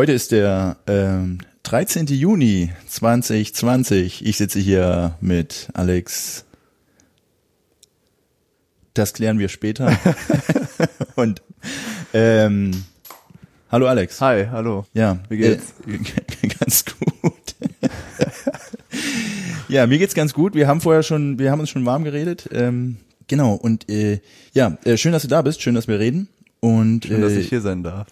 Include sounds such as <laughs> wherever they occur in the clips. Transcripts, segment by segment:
Heute ist der ähm, 13. Juni 2020. Ich sitze hier mit Alex. Das klären wir später. <laughs> <laughs> Und ähm, hallo Alex. Hi, hallo. Ja, Wie geht's? Äh, <laughs> ganz gut. ja, mir geht's ganz gut. Wir haben vorher schon, wir haben uns schon warm geredet. Ähm, genau. Und äh, ja, äh, schön, dass du da bist. Schön, dass wir reden. Und Schön, dass äh, ich hier sein darf.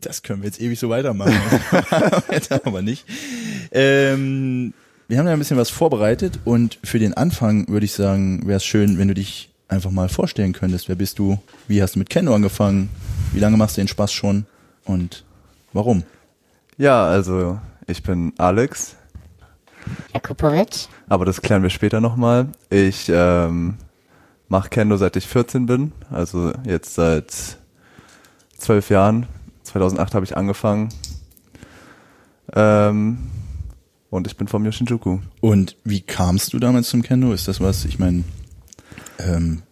Das können wir jetzt ewig so weitermachen. <laughs> aber nicht. Ähm, wir haben ja ein bisschen was vorbereitet und für den Anfang würde ich sagen, wäre es schön, wenn du dich einfach mal vorstellen könntest. Wer bist du? Wie hast du mit Kendo angefangen? Wie lange machst du den Spaß schon? Und warum? Ja, also ich bin Alex, Jakubovic, aber das klären wir später nochmal. Ich ähm, mache Kendo seit ich 14 bin, also jetzt seit zwölf Jahren. 2008 habe ich angefangen. Ähm, und ich bin vom Yoshinjuku. Und wie kamst du damals zum Kendo? Ist das was, ich meine, ähm,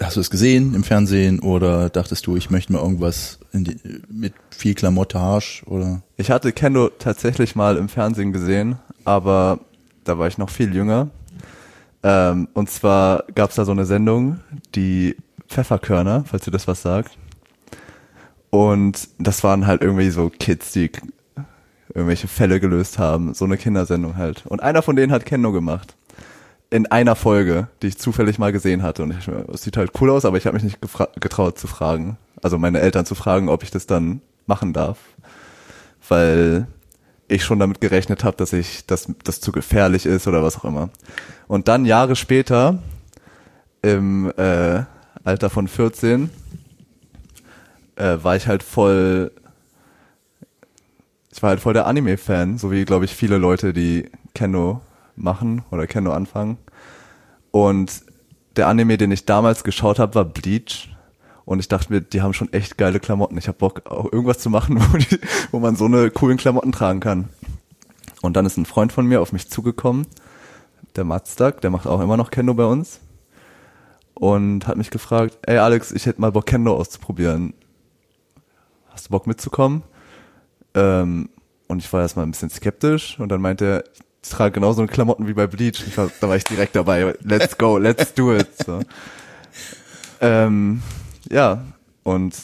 hast du es gesehen im Fernsehen oder dachtest du, ich möchte mal irgendwas die, mit viel Klamottage oder? Ich hatte Kendo tatsächlich mal im Fernsehen gesehen, aber da war ich noch viel jünger. Ähm, und zwar gab es da so eine Sendung, die Pfefferkörner, falls ihr das was sagt. Und das waren halt irgendwie so Kids, die irgendwelche Fälle gelöst haben. So eine Kindersendung halt. Und einer von denen hat Kendo gemacht. In einer Folge, die ich zufällig mal gesehen hatte. Und ich, es sieht halt cool aus, aber ich habe mich nicht getraut zu fragen. Also meine Eltern zu fragen, ob ich das dann machen darf. Weil ich schon damit gerechnet habe, dass ich, dass das zu gefährlich ist oder was auch immer. Und dann Jahre später, im äh, Alter von 14, äh, war ich halt voll, ich war halt voll der Anime-Fan, so wie, glaube ich, viele Leute, die Kendo machen oder Kendo anfangen. Und der Anime, den ich damals geschaut habe, war Bleach. Und ich dachte mir, die haben schon echt geile Klamotten. Ich habe Bock, auch irgendwas zu machen, <laughs> wo, die, wo man so eine coolen Klamotten tragen kann. Und dann ist ein Freund von mir auf mich zugekommen, der Matzdag, der macht auch immer noch Kendo bei uns. Und hat mich gefragt, ey Alex, ich hätte mal Bock, Kendo auszuprobieren. Hast du Bock mitzukommen? Ähm, und ich war erstmal ein bisschen skeptisch und dann meinte er, ich trage genauso eine Klamotten wie bei Bleach. War, da war ich direkt dabei. Let's go, let's do it. So. Ähm, ja, und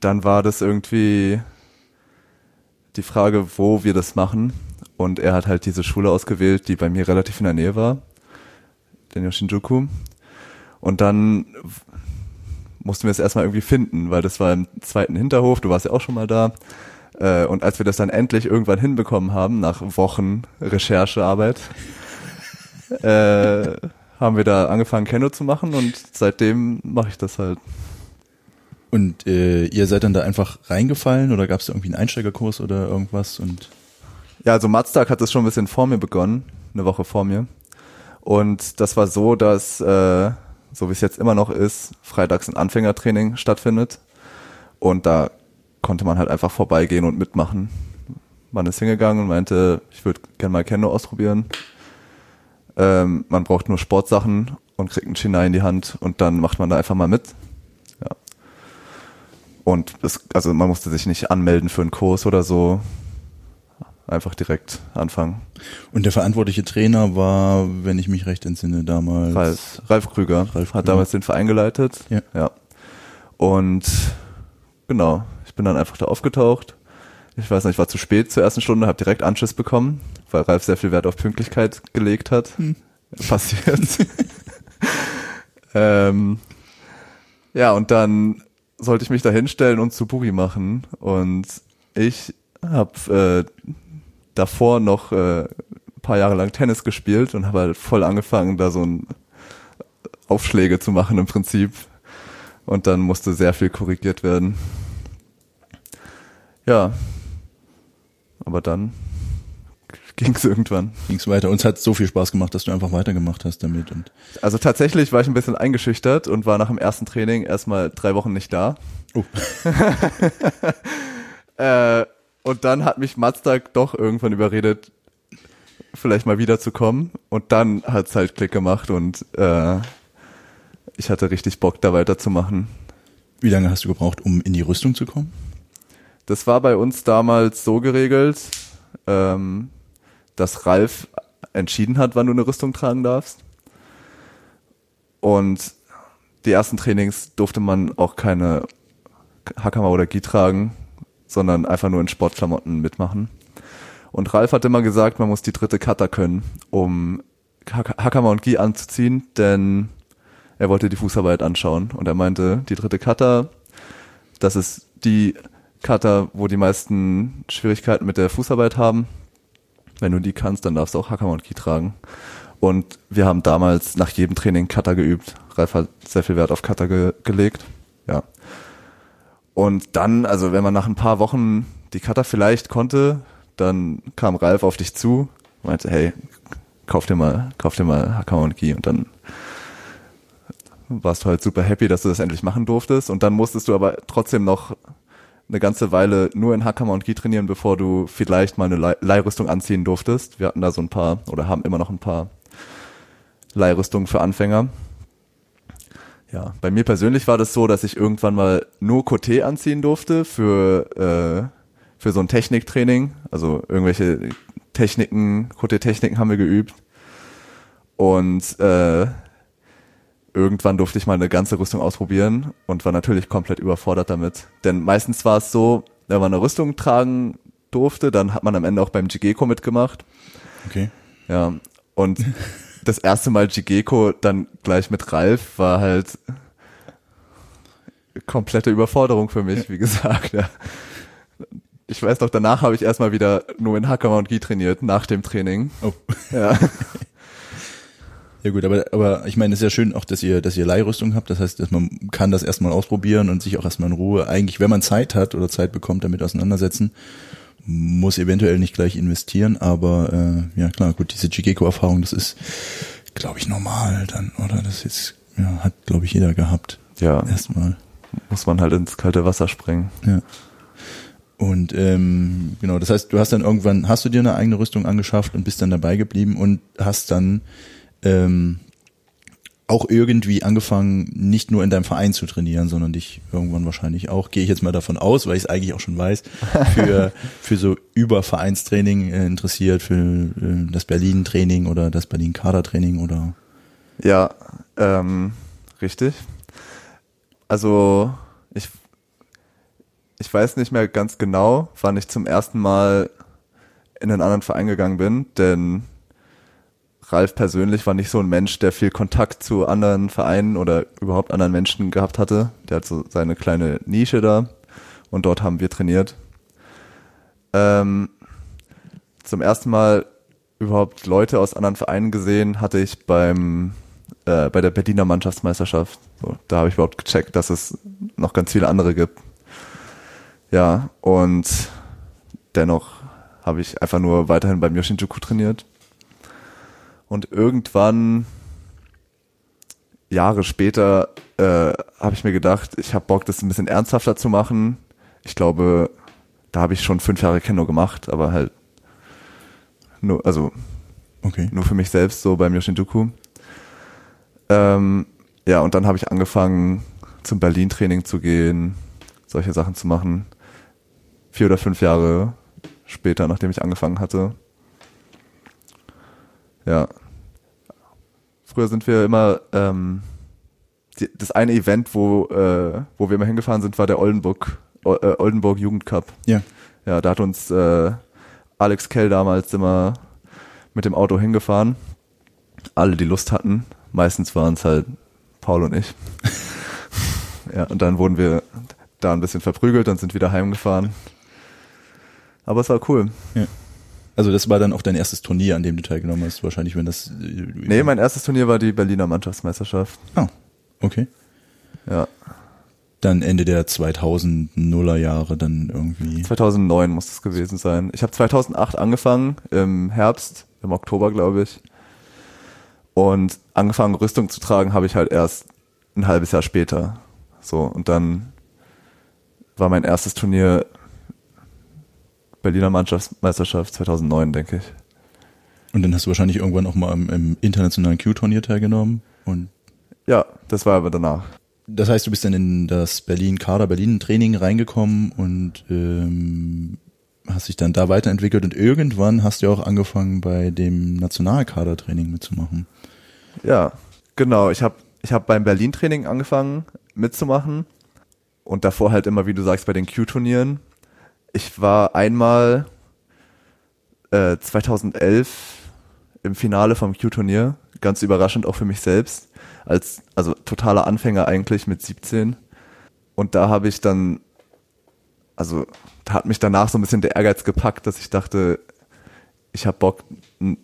dann war das irgendwie die Frage, wo wir das machen. Und er hat halt diese Schule ausgewählt, die bei mir relativ in der Nähe war, den Yoshinjuku. Und dann mussten wir es erstmal irgendwie finden, weil das war im zweiten Hinterhof, du warst ja auch schon mal da. Äh, Und als wir das dann endlich irgendwann hinbekommen haben, nach Wochen Recherchearbeit, äh, haben wir da angefangen, Kendo zu machen und seitdem mache ich das halt. Und äh, ihr seid dann da einfach reingefallen oder gab es da irgendwie einen Einsteigerkurs oder irgendwas? Und Ja, also Matztag hat es schon ein bisschen vor mir begonnen, eine Woche vor mir. Und das war so, dass, äh, so wie es jetzt immer noch ist, freitags ein Anfängertraining stattfindet. Und da konnte man halt einfach vorbeigehen und mitmachen. Man ist hingegangen und meinte, ich würde gerne mal Kendo ausprobieren. Ähm, man braucht nur Sportsachen und kriegt einen Shinai in die Hand und dann macht man da einfach mal mit. Ja. Und das, also man musste sich nicht anmelden für einen Kurs oder so. Einfach direkt anfangen. Und der verantwortliche Trainer war, wenn ich mich recht entsinne, damals. Ralf, Ralf Krüger Ralf Krüger. hat damals den Verein geleitet. Ja. ja. Und genau, ich bin dann einfach da aufgetaucht. Ich weiß nicht, ich war zu spät zur ersten Stunde, habe direkt Anschiss bekommen, weil Ralf sehr viel Wert auf Pünktlichkeit gelegt hat. <laughs> Passiert. <laughs> ähm, ja, und dann sollte ich mich da hinstellen und Tsuburi machen. Und ich habe äh, davor noch äh, ein paar Jahre lang Tennis gespielt und habe halt voll angefangen, da so ein Aufschläge zu machen im Prinzip. Und dann musste sehr viel korrigiert werden. Ja. Aber dann <laughs> ging es irgendwann. Ging's weiter. Uns hat so viel Spaß gemacht, dass du einfach weitergemacht hast damit. Und Also tatsächlich war ich ein bisschen eingeschüchtert und war nach dem ersten Training erstmal drei Wochen nicht da. oh, <laughs> Äh, und dann hat mich Mazda doch irgendwann überredet, vielleicht mal wiederzukommen. Und dann hat's halt Klick gemacht und äh, ich hatte richtig Bock, da weiterzumachen. wie lange hast du gebraucht, um in die Rüstung zu kommen? Das war bei uns damals so geregelt, ähm, dass Ralf entschieden hat, wann du eine Rüstung tragen darfst. Und die ersten Trainings durfte man auch keine Hakama oder Gi tragen, sondern einfach nur in Sportklamotten mitmachen. Und Ralf hat immer gesagt, man muss die dritte Kata können, um Hak- Hakama und Gi anzuziehen, denn er wollte die Fußarbeit anschauen. Und er meinte, die dritte Kata, das ist die Kata, wo die meisten Schwierigkeiten mit der Fußarbeit haben. Wenn du die kannst, dann darfst du auch Hakama und Ki tragen. Und wir haben damals nach jedem Training Kata geübt. Ralf hat sehr viel Wert auf Kata ge gelegt. Und dann, also wenn man nach ein paar Wochen die Kata vielleicht konnte, dann kam Ralf auf dich zu, meinte, hey, kauf dir mal, kauf dir mal Hakama und Ki und dann warst du halt super happy, dass du das endlich machen durftest und dann musstest du aber trotzdem noch eine ganze Weile nur in Hakama und Gi trainieren, bevor du vielleicht mal eine Leih- Leihrüstung anziehen durftest. Wir hatten da so ein paar oder haben immer noch ein paar Leihrüstungen für Anfänger. Ja, bei mir persönlich war das so, dass ich irgendwann mal nur Coté anziehen durfte für, äh, für so ein Techniktraining. Also irgendwelche Techniken, Coté-Techniken haben wir geübt. Und äh, irgendwann durfte ich mal eine ganze Rüstung ausprobieren und war natürlich komplett überfordert damit. Denn meistens war es so, wenn man eine Rüstung tragen durfte, dann hat man am Ende auch beim Jigeko mitgemacht. Okay. Ja, und <laughs> das erste Mal Jigeko dann gleich mit Ralf war halt komplette Überforderung für mich, wie gesagt. Ja. Ich weiß noch, danach habe ich erstmal wieder nur in Hakama und Gi trainiert, nach dem Training. Oh. Ja. <laughs> Ja gut, aber, aber ich meine, es ist ja schön auch, dass ihr, dass ihr Leihrüstung habt. Das heißt, dass man kann das erstmal ausprobieren und sich auch erstmal in Ruhe, eigentlich, wenn man Zeit hat oder Zeit bekommt, damit auseinandersetzen. Muss eventuell nicht gleich investieren, aber äh, ja klar, gut, diese Jigeko-Erfahrung, das ist, glaube ich, normal dann, oder? Das ist, ja, hat, glaube ich, jeder gehabt. Ja, Erstmal. muss man halt ins kalte Wasser springen. Ja. Und ähm, genau, das heißt, du hast dann irgendwann, hast du dir eine eigene Rüstung angeschafft und bist dann dabei geblieben und hast dann ähm, auch irgendwie angefangen, nicht nur in deinem Verein zu trainieren, sondern dich irgendwann wahrscheinlich auch, gehe ich jetzt mal davon aus, weil ich es eigentlich auch schon weiß, für, <laughs> für so Übervereinstraining äh, interessiert, für äh, das Berlin-Training oder das Berlin-Kader-Training oder Ja, ähm, richtig. Also ich, ich weiß nicht mehr ganz genau, wann ich zum ersten Mal in einen anderen Verein gegangen bin, denn Ralf persönlich war nicht so ein Mensch, der viel Kontakt zu anderen Vereinen oder überhaupt anderen Menschen gehabt hatte. Der hat so seine kleine Nische da und dort haben wir trainiert. Ähm, zum ersten Mal überhaupt Leute aus anderen Vereinen gesehen hatte ich beim äh, bei der Berliner Mannschaftsmeisterschaft. So, da habe ich überhaupt gecheckt, dass es noch ganz viele andere gibt. Ja, und dennoch habe ich einfach nur weiterhin beim Yoshinjuku trainiert. Und irgendwann, Jahre später, äh, habe ich mir gedacht, ich habe Bock, das ein bisschen ernsthafter zu machen. Ich glaube, da habe ich schon fünf Jahre Kendo gemacht, aber halt nur, also okay. nur für mich selbst so beim Yoshinjuku. Ähm, ja, und dann habe ich angefangen, zum Berlin-Training zu gehen, solche Sachen zu machen. Vier oder fünf Jahre später, nachdem ich angefangen hatte. Ja. Früher sind wir immer, ähm, die, das eine Event, wo, äh, wo wir immer hingefahren sind, war der Oldenburg, O- äh, Oldenburg Jugendcup. Ja. Ja, da hat uns äh, Alex Kell damals immer mit dem Auto hingefahren. Alle, die Lust hatten. Meistens waren es halt Paul und ich. <laughs> ja, und dann wurden wir da ein bisschen verprügelt und sind wieder heimgefahren. Aber es war cool. Also das war dann auch dein erstes Turnier, an dem du teilgenommen hast, wahrscheinlich, wenn das. Äh, Nee, mein erstes Turnier war die Berliner Mannschaftsmeisterschaft. Ah, okay. Ja. dann Ende der 2000er Jahre dann irgendwie. 2009 muss es gewesen sein. Ich habe 2008 angefangen, im Herbst, im Oktober glaube ich. Und angefangen Rüstung zu tragen habe ich halt erst ein halbes Jahr später. So, und dann war mein erstes Turnier Berliner Mannschaftsmeisterschaft 2009, denke ich. Und dann hast du wahrscheinlich irgendwann auch mal im, im internationalen Q-Turnier teilgenommen und Ja, das war aber danach. Das heißt, du bist dann in das Berlin-Kader Berlin-Training reingekommen und ähm, hast dich dann da weiterentwickelt und irgendwann hast du auch angefangen, bei dem Nationalkader-Training mitzumachen. Ja, genau. Ich habe ich hab beim Berlin-Training angefangen mitzumachen und davor halt immer, wie du sagst, bei den Q-Turnieren. Ich war einmal äh, 2011 im Finale vom Q-Turnier, ganz überraschend auch für mich selbst, als also totaler Anfänger eigentlich mit 17. Und da habe ich dann, also da hat mich danach so ein bisschen der Ehrgeiz gepackt, dass ich dachte, ich habe Bock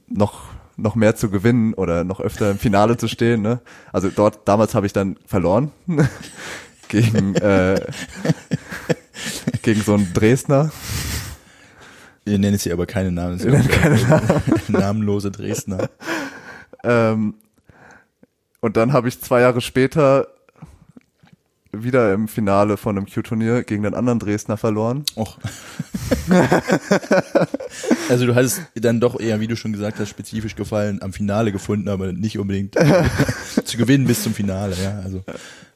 noch noch mehr zu gewinnen oder noch öfter im Finale zu stehen. Ne? Also dort damals habe ich dann verloren <laughs> gegen äh, gegen so einen Dresdner. Wir nennen es hier aber keine Namen. Wir nennen ja namenlose Dresdner. Ähm, und dann habe ich zwei Jahre später wieder im Finale von einem Q-Turnier gegen den anderen Dresdner verloren. Och. <laughs> also du hattest dann doch eher, wie du schon gesagt hast, spezifisch gefallen am Finale gefunden, aber nicht unbedingt <laughs> zu gewinnen bis zum Finale. Ja, also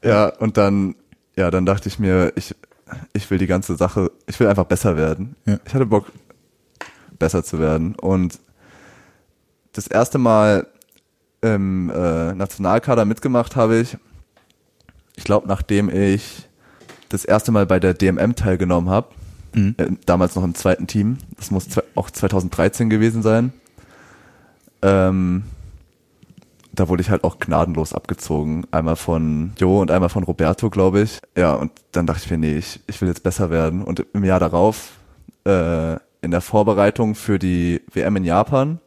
Ja, und dann, ja, dann dachte ich mir, ich, ich will die ganze Sache, ich will einfach besser werden. Ja. Ich hatte Bock, besser zu werden. Und das erste Mal im äh, Nationalkader mitgemacht habe ich, ich glaube, nachdem ich das erste Mal bei der DMM teilgenommen habe, Mhm. äh, damals noch im zweiten Team, das muss auch 2013 gewesen sein, ähm, da wurde ich halt auch gnadenlos abgezogen. Einmal von Jo und einmal von Roberto, glaube ich. Ja, und dann dachte ich mir, nee, ich, ich will jetzt besser werden. Und im Jahr darauf, äh, in der Vorbereitung für die WM in Japan,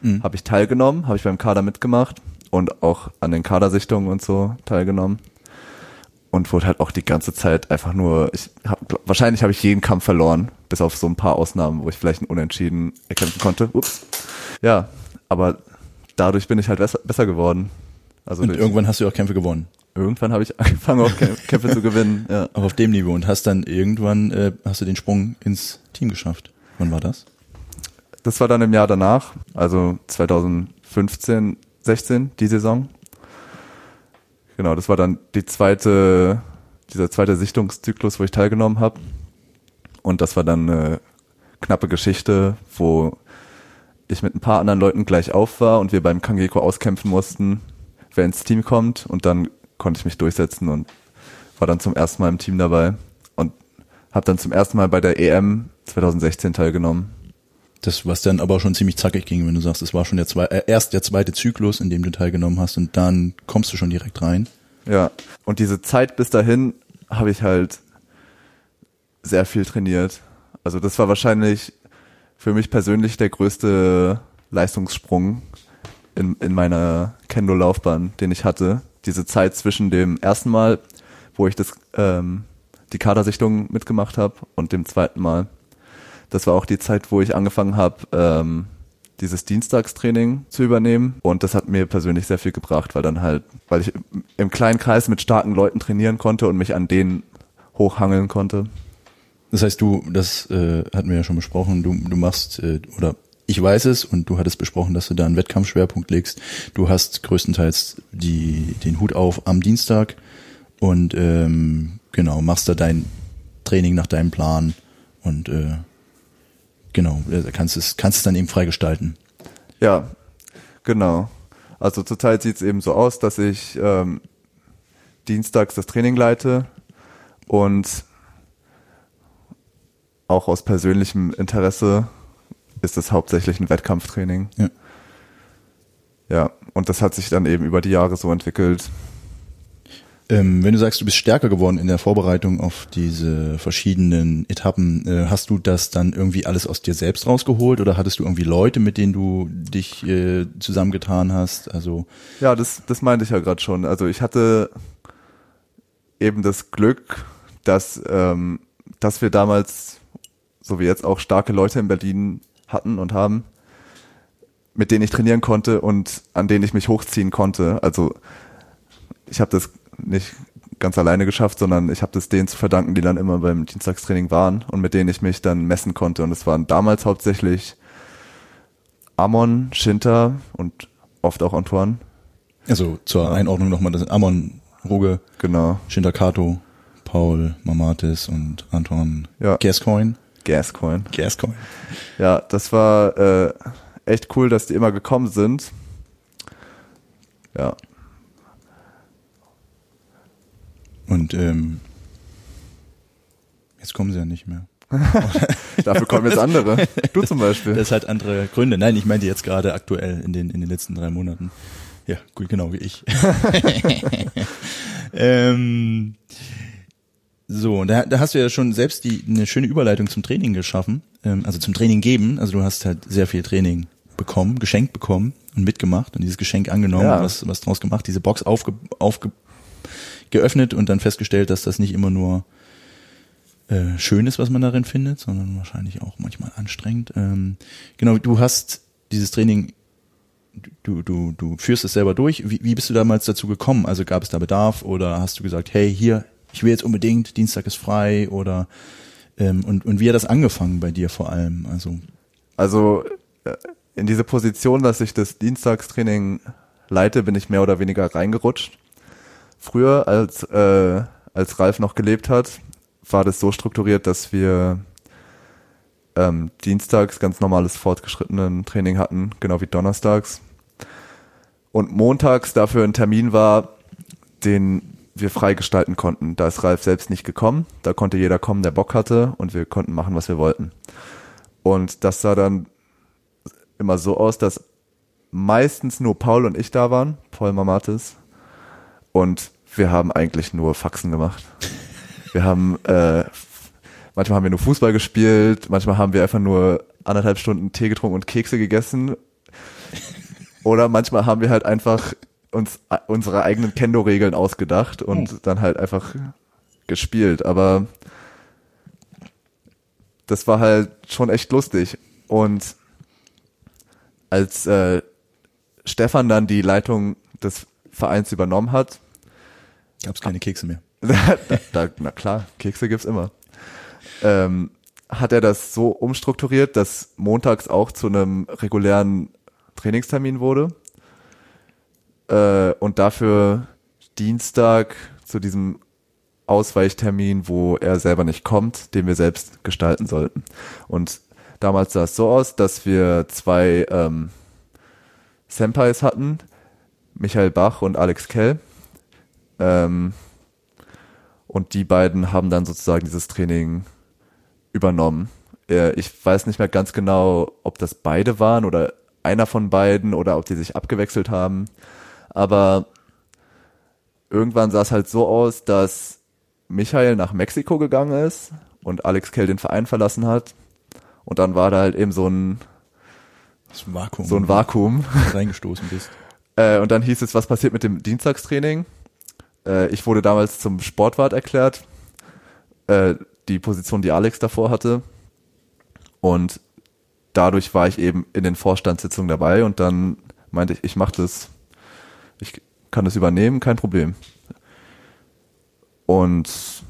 Mhm. habe ich teilgenommen, habe ich beim Kader mitgemacht und auch an den Kadersichtungen und so teilgenommen. Und wurde halt auch die ganze Zeit einfach nur, ich hab, wahrscheinlich habe ich jeden Kampf verloren, bis auf so ein paar Ausnahmen, wo ich vielleicht einen Unentschieden erkämpfen konnte. Ups. Ja, aber dadurch bin ich halt besser, besser geworden. Also und durch, irgendwann hast du auch Kämpfe gewonnen. irgendwann habe ich <laughs> angefangen, auch Kämpfe, Kämpfe zu gewinnen. Ja. Auch auf dem Niveau und hast dann irgendwann äh, hast du den Sprung ins Team geschafft. Wann war das? Das war dann im Jahr danach, also 2015, 16, die Saison. Genau, das war dann die zweite, dieser zweite Sichtungszyklus, wo ich teilgenommen habe. Und das war dann eine knappe Geschichte, wo ich mit ein paar anderen Leuten gleich auf war und wir beim Kangeko auskämpfen mussten, wer ins Team kommt. Und dann konnte ich mich durchsetzen und war dann zum ersten Mal im Team dabei und habe dann zum ersten Mal bei der EM 2016 teilgenommen. Das, was dann aber schon ziemlich zackig ging, wenn du sagst, es war schon der zwei, äh, erst der zweite Zyklus, in dem du teilgenommen hast und dann kommst du schon direkt rein. Ja, und diese Zeit bis dahin habe ich halt sehr viel trainiert. Also das war wahrscheinlich für mich persönlich der größte Leistungssprung in, in meiner Kendo-Laufbahn, den ich hatte. Diese Zeit zwischen dem ersten Mal, wo ich das ähm, die Kadersichtung mitgemacht habe und dem zweiten Mal. Das war auch die Zeit, wo ich angefangen habe, ähm, dieses Dienstagstraining zu übernehmen. Und das hat mir persönlich sehr viel gebracht, weil dann halt, weil ich im kleinen Kreis mit starken Leuten trainieren konnte und mich an denen hochhangeln konnte. Das heißt, du, das äh, hatten wir ja schon besprochen, du, du machst, äh, oder ich weiß es und du hattest besprochen, dass du da einen Wettkampfschwerpunkt legst. Du hast größtenteils die, den Hut auf am Dienstag und ähm, genau, machst da dein Training nach deinem Plan und äh, genau, äh, kannst es, kannst es dann eben freigestalten. Ja, genau. Also zurzeit sieht es eben so aus, dass ich ähm, dienstags das Training leite und auch aus persönlichem Interesse ist es hauptsächlich ein Wettkampftraining. Ja. Ja, und das hat sich dann eben über die Jahre so entwickelt. Ähm, wenn du sagst, du bist stärker geworden in der Vorbereitung auf diese verschiedenen Etappen, äh, hast du das dann irgendwie alles aus dir selbst rausgeholt oder hattest du irgendwie Leute, mit denen du dich äh, zusammengetan hast? Also Ja, das, das meinte ich ja gerade schon. Also ich hatte eben das Glück, dass, ähm, dass wir damals, so wie jetzt auch starke Leute in Berlin hatten und haben, mit denen ich trainieren konnte und an denen ich mich hochziehen konnte. Also ich habe das nicht ganz alleine geschafft, sondern ich habe das denen zu verdanken, die dann immer beim Dienstagstraining waren und mit denen ich mich dann messen konnte. Und es waren damals hauptsächlich Amon, Shinta und oft auch Antoine. Also zur Einordnung nochmal, das sind Amon, Ruge, Genau. Shinta Kato, Paul, Mamatis und Anton Ja. Gascoigne. Gascoin. Gascoigne. Ja, das war äh, echt cool, dass die immer gekommen sind. Ja, Und ähm, jetzt kommen sie ja nicht mehr. <laughs> dafür kommen jetzt andere. Du zum Beispiel. Das hat andere Gründe. Nein, ich meinte jetzt gerade aktuell in den in den letzten drei Monaten. Ja, gut, genau wie ich. <laughs> <laughs> ähm, so, da, da hast du ja schon selbst die eine schöne Überleitung zum Training geschaffen, ähm, also zum Training geben. Also du hast halt sehr viel Training bekommen, geschenkt bekommen und mitgemacht und dieses Geschenk angenommen, Ja. und was was draus gemacht, diese Box aufge, aufge geöffnet und dann festgestellt, dass das nicht immer nur äh, schön ist, was man darin findet, sondern wahrscheinlich auch manchmal anstrengend. Ähm, genau, du hast dieses Training, du, du, du führst es selber durch. Wie, wie bist du damals dazu gekommen? Also gab es da Bedarf oder hast du gesagt, hey, hier, ich will jetzt unbedingt, Dienstag ist frei oder ähm, und, und wie hat das angefangen bei dir vor allem? Also Also äh, in diese Position, dass ich das Dienstagstraining leite, bin ich mehr oder weniger reingerutscht. Früher, als, äh, als Ralf noch gelebt hat, war das so strukturiert, dass wir ähm, dienstags ganz normales fortgeschrittenen Training hatten, genau wie donnerstags. Und montags dafür ein Termin war, den wir freigestalten konnten. Da ist Ralf selbst nicht gekommen. Da konnte jeder kommen, der Bock hatte und wir konnten machen, was wir wollten. Und das sah dann immer so aus, dass meistens nur Paul und ich da waren, Paul Mamatis. Und wir haben eigentlich nur Faxen gemacht. Wir haben, äh, manchmal haben wir nur Fußball gespielt, manchmal haben wir einfach nur anderthalb Stunden Tee getrunken und Kekse gegessen. Oder manchmal haben wir halt einfach uns äh, unsere eigenen Kendo-Regeln ausgedacht und dann halt einfach gespielt. Aber das war halt schon echt lustig. Und als äh, Stefan dann die Leitung des Vereins übernommen hat, gab es keine Kekse mehr. <laughs> da, da, na klar, Kekse gibt's immer. Ähm, hat er das so umstrukturiert, dass montags auch zu einem regulären Trainingstermin wurde äh, und dafür Dienstag zu diesem Ausweichtermin, wo er selber nicht kommt, den wir selbst gestalten sollten. Und damals sah es so aus, dass wir zwei ähm, Senpais hatten, Michael Bach und Alex Kell. Ähm, und die beiden haben dann sozusagen dieses Training übernommen. Äh, Ich weiß nicht mehr ganz genau, ob das beide waren oder einer von beiden oder ob die sich abgewechselt haben. Aber irgendwann sah es halt so aus, dass Michael nach Mexiko gegangen ist und Alex Kell den Verein verlassen hat. Und dann war da halt eben so ein, Das Vakuum. so ein Vakuum. reingestoßen bist. <laughs> Äh, und dann hieß es, was passiert mit dem Dienstagstraining? Äh, ich wurde damals zum Sportwart erklärt, äh, die Position, die Alex davor hatte. Und dadurch war ich eben in den Vorstandssitzungen dabei und dann meinte ich, ich mache das, ich kann das übernehmen, kein Problem. Und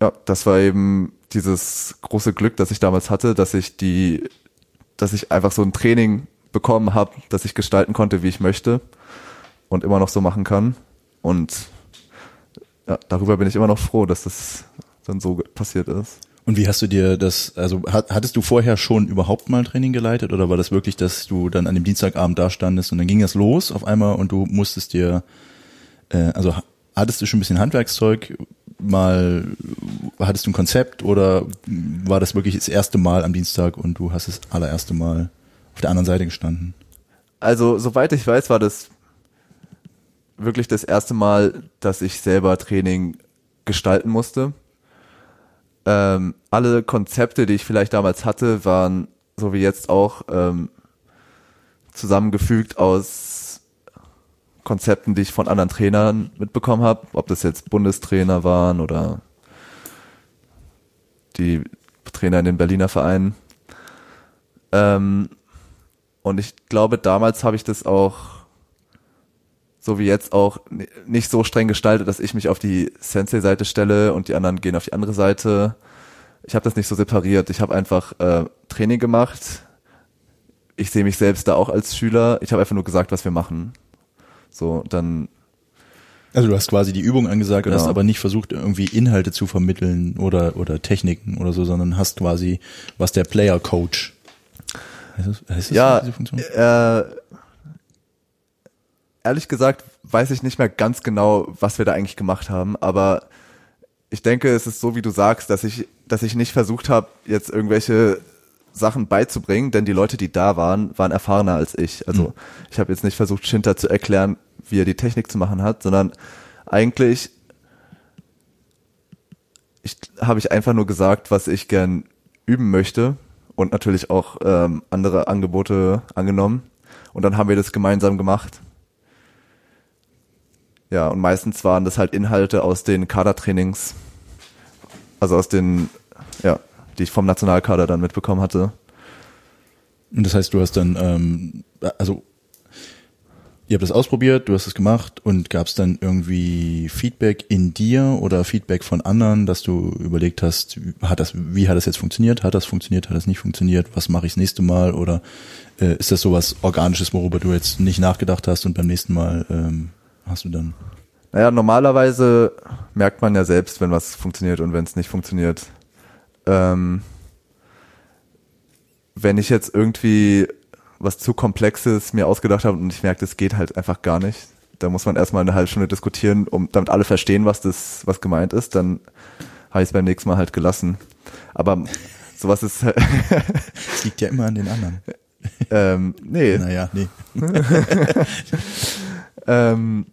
ja, das war eben dieses große Glück, das ich damals hatte, dass ich die, dass ich einfach so ein Training bekommen habe, das ich gestalten konnte, wie ich möchte und immer noch so machen kann. Und ja, darüber bin ich immer noch froh, dass das dann so passiert ist. Und wie hast du dir das, also hat, hattest du vorher schon überhaupt mal Training geleitet oder war das wirklich, dass du dann an dem Dienstagabend da standest und dann ging das los auf einmal und du musstest dir, äh, also ha- hattest du schon ein bisschen Handwerkszeug, mal hattest du ein Konzept oder war das wirklich das erste Mal am Dienstag und du hast das allererste Mal auf der anderen Seite gestanden? Also, soweit ich weiß, war das wirklich das erste Mal, dass ich selber Training gestalten musste. Ähm, alle Konzepte, die ich vielleicht damals hatte, waren so wie jetzt auch ähm, zusammengefügt aus Konzepten, die ich von anderen Trainern mitbekommen habe, ob das jetzt Bundestrainer waren oder die Trainer in den Berliner Vereinen. Ähm, und ich glaube, damals habe ich das auch, so wie jetzt auch, nicht so streng gestaltet, dass ich mich auf die Sensei-Seite stelle und die anderen gehen auf die andere Seite. Ich habe das nicht so separiert. Ich habe einfach äh, Training gemacht. Ich sehe mich selbst da auch als Schüler. Ich habe einfach nur gesagt, was wir machen. So, dann Also du hast quasi die Übung angesagt, Genau. hast aber nicht versucht, irgendwie Inhalte zu vermitteln oder, oder Techniken oder so, sondern hast quasi, was der Player Coach. Heißt das, heißt das ja, so, diese Funktion? äh, ehrlich gesagt weiß ich nicht mehr ganz genau, was wir da eigentlich gemacht haben, aber ich denke, es ist so, wie du sagst, dass ich, dass ich nicht versucht habe, jetzt irgendwelche Sachen beizubringen, denn die Leute, die da waren, waren erfahrener als ich. Also Mhm. ich habe jetzt nicht versucht, Shinta zu erklären, wie er die Technik zu machen hat, sondern eigentlich ich, habe ich einfach nur gesagt, was ich gern üben möchte und natürlich auch ähm, andere Angebote angenommen. Und dann haben wir das gemeinsam gemacht. Ja, und meistens waren das halt Inhalte aus den Kadertrainings, also aus den, ja, die ich vom Nationalkader dann mitbekommen hatte. Und das heißt, du hast dann, ähm, also ihr habt das ausprobiert, du hast es gemacht und gab es dann irgendwie Feedback in dir oder Feedback von anderen, dass du überlegt hast, hat das, wie hat das jetzt funktioniert, hat das funktioniert, hat das nicht funktioniert, was mache ich das nächste Mal? Oder äh, ist das sowas Organisches, worüber du jetzt nicht nachgedacht hast und beim nächsten Mal ähm, hast du dann Naja, normalerweise merkt man ja selbst, wenn was funktioniert und wenn es nicht funktioniert. Ähm, wenn ich jetzt irgendwie was zu Komplexes mir ausgedacht habe und ich merke, das geht halt einfach gar nicht, da muss man erstmal eine halbe Stunde diskutieren, um damit alle verstehen, was das, was gemeint ist, dann habe ich es beim nächsten Mal halt gelassen. Aber sowas ist, das <laughs> liegt ja immer an den anderen. ähm, nee, Naja, nee. <laughs> Ähm,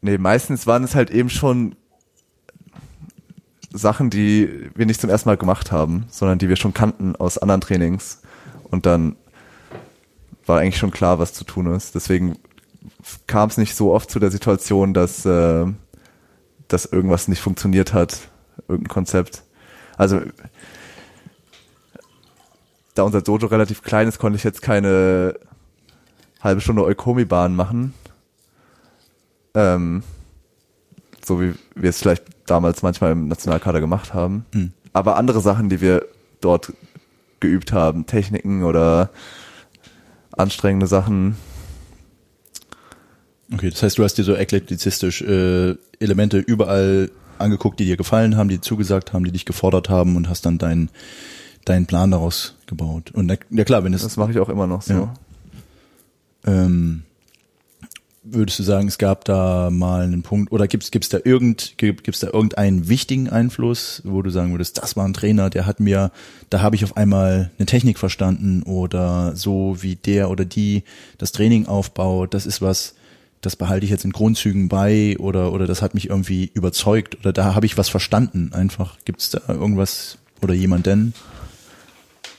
nee, meistens waren es halt eben schon Sachen, die wir nicht zum ersten Mal gemacht haben, sondern die wir schon kannten aus anderen Trainings. Und dann war eigentlich schon klar, was zu tun ist. Deswegen kam es nicht so oft zu der Situation, dass, äh, dass irgendwas nicht funktioniert hat, irgendein Konzept. Also da unser Dojo relativ klein ist, konnte ich jetzt keine halbe Stunde Eukomi-Bahn machen. Ähm, so wie wir es vielleicht damals manchmal im Nationalkader gemacht haben. Mhm. Aber andere Sachen, die wir dort geübt haben, Techniken oder anstrengende Sachen. Okay, das heißt, du hast dir so eklektizistisch äh, Elemente überall angeguckt, die dir gefallen haben, die zugesagt haben, die dich gefordert haben und hast dann deinen deinen Plan daraus gebaut. Und na, ja klar, wenn es Das mache ich auch immer noch so. Ja. Ähm, würdest du sagen, es gab da mal einen Punkt oder gibt's gibt's da irgend gibt, gibt's da irgendeinen wichtigen Einfluss, wo du sagen würdest, das war ein Trainer, der hat mir, da habe ich auf einmal eine Technik verstanden oder so wie der oder die das Training aufbaut, das ist was, das behalte ich jetzt in Grundzügen bei oder oder das hat mich irgendwie überzeugt oder da habe ich was verstanden. Einfach gibt's da irgendwas oder jemanden?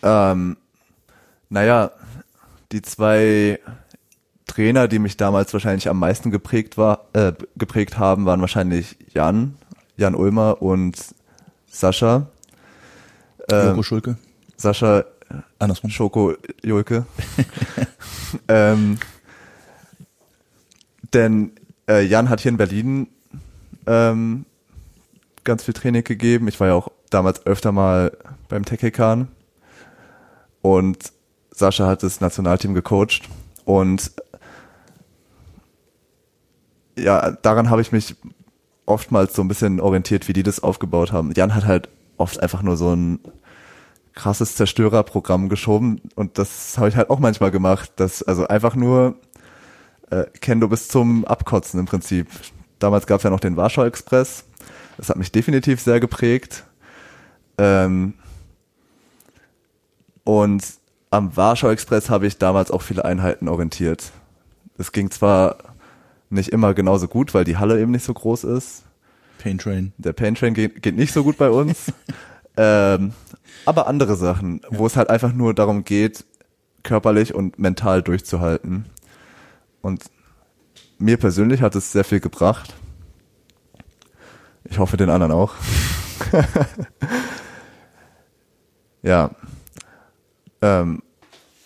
Ähm, naja, die zwei Trainer, die mich damals wahrscheinlich am meisten geprägt war, äh, geprägt haben, waren wahrscheinlich Jan, Jan Ulmer und Sascha. Ähm, Joko Schulke? Sascha Andersrum. Schoko Julke. <laughs> <laughs> ähm, denn äh, Jan hat hier in Berlin ähm, ganz viel Training gegeben. Ich war ja auch damals öfter mal beim Techekan und Sascha hat das Nationalteam gecoacht und ja, daran habe ich mich oftmals so ein bisschen orientiert, wie die das aufgebaut haben. Jan hat halt oft einfach nur so ein krasses Zerstörerprogramm geschoben und das habe ich halt auch manchmal gemacht. Das also einfach nur äh, Kendo bis zum Abkotzen im Prinzip. Damals gab es ja noch den Warschau Express. Das hat mich definitiv sehr geprägt. Ähm, und am Warschau Express habe ich damals auch viele Einheiten orientiert. Es ging zwar nicht immer genauso gut, weil die Halle eben nicht so groß ist. Pain Train. Der Pain Train geht, geht nicht so gut bei uns. <laughs> ähm, aber andere Sachen, wo es halt einfach nur darum geht, körperlich und mental durchzuhalten. Und mir persönlich hat es sehr viel gebracht. Ich hoffe den anderen auch. <laughs> ja. Ähm,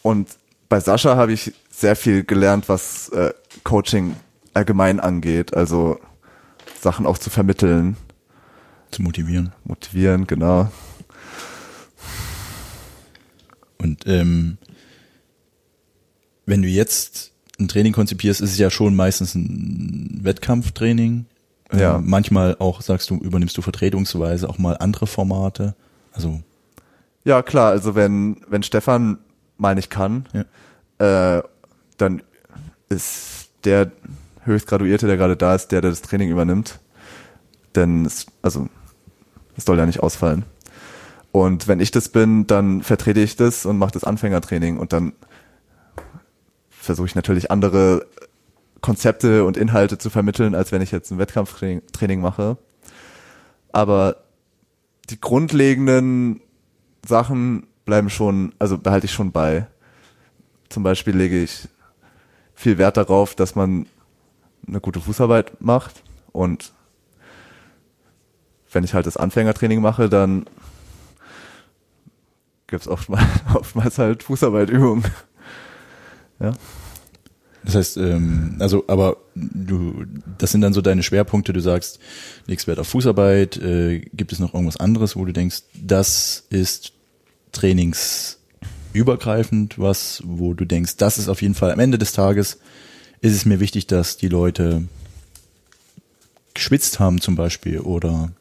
und bei Sascha habe ich sehr viel gelernt, was äh, Coaching allgemein angeht. Also Sachen auch zu vermitteln, Zu motivieren. motivieren, genau. Und ähm, wenn du jetzt ein Training konzipierst, ist es ja schon meistens ein Wettkampftraining. Ähm, Ja. Manchmal auch, sagst du, übernimmst du vertretungsweise auch mal andere Formate. Also, Ja, klar, also wenn, wenn Stefan mal nicht kann, ja. äh, dann ist der Höchstgraduierte, der gerade da ist, der, der das Training übernimmt. Denn es, also, es soll ja nicht ausfallen. Und wenn ich das bin, dann vertrete ich das und mache das Anfängertraining und dann versuche ich natürlich andere Konzepte und Inhalte zu vermitteln, als wenn ich jetzt ein Wettkampftraining Training mache. Aber die grundlegenden Sachen bleiben schon, also behalte ich schon bei. Zum Beispiel lege ich viel Wert darauf, dass man eine gute Fußarbeit macht und wenn ich halt das Anfängertraining mache, dann gibt's oftmals, <laughs> oftmals halt Fußarbeitübungen. Ja. Das heißt, ähm, also, aber du, das sind dann so deine Schwerpunkte. Du sagst, legst Wert auf Fußarbeit. Äh, gibt es noch irgendwas anderes, wo du denkst, das ist trainingsübergreifend, was, wo du denkst, das ist auf jeden Fall am Ende des Tages ist es mir wichtig, dass die Leute geschwitzt haben zum Beispiel oder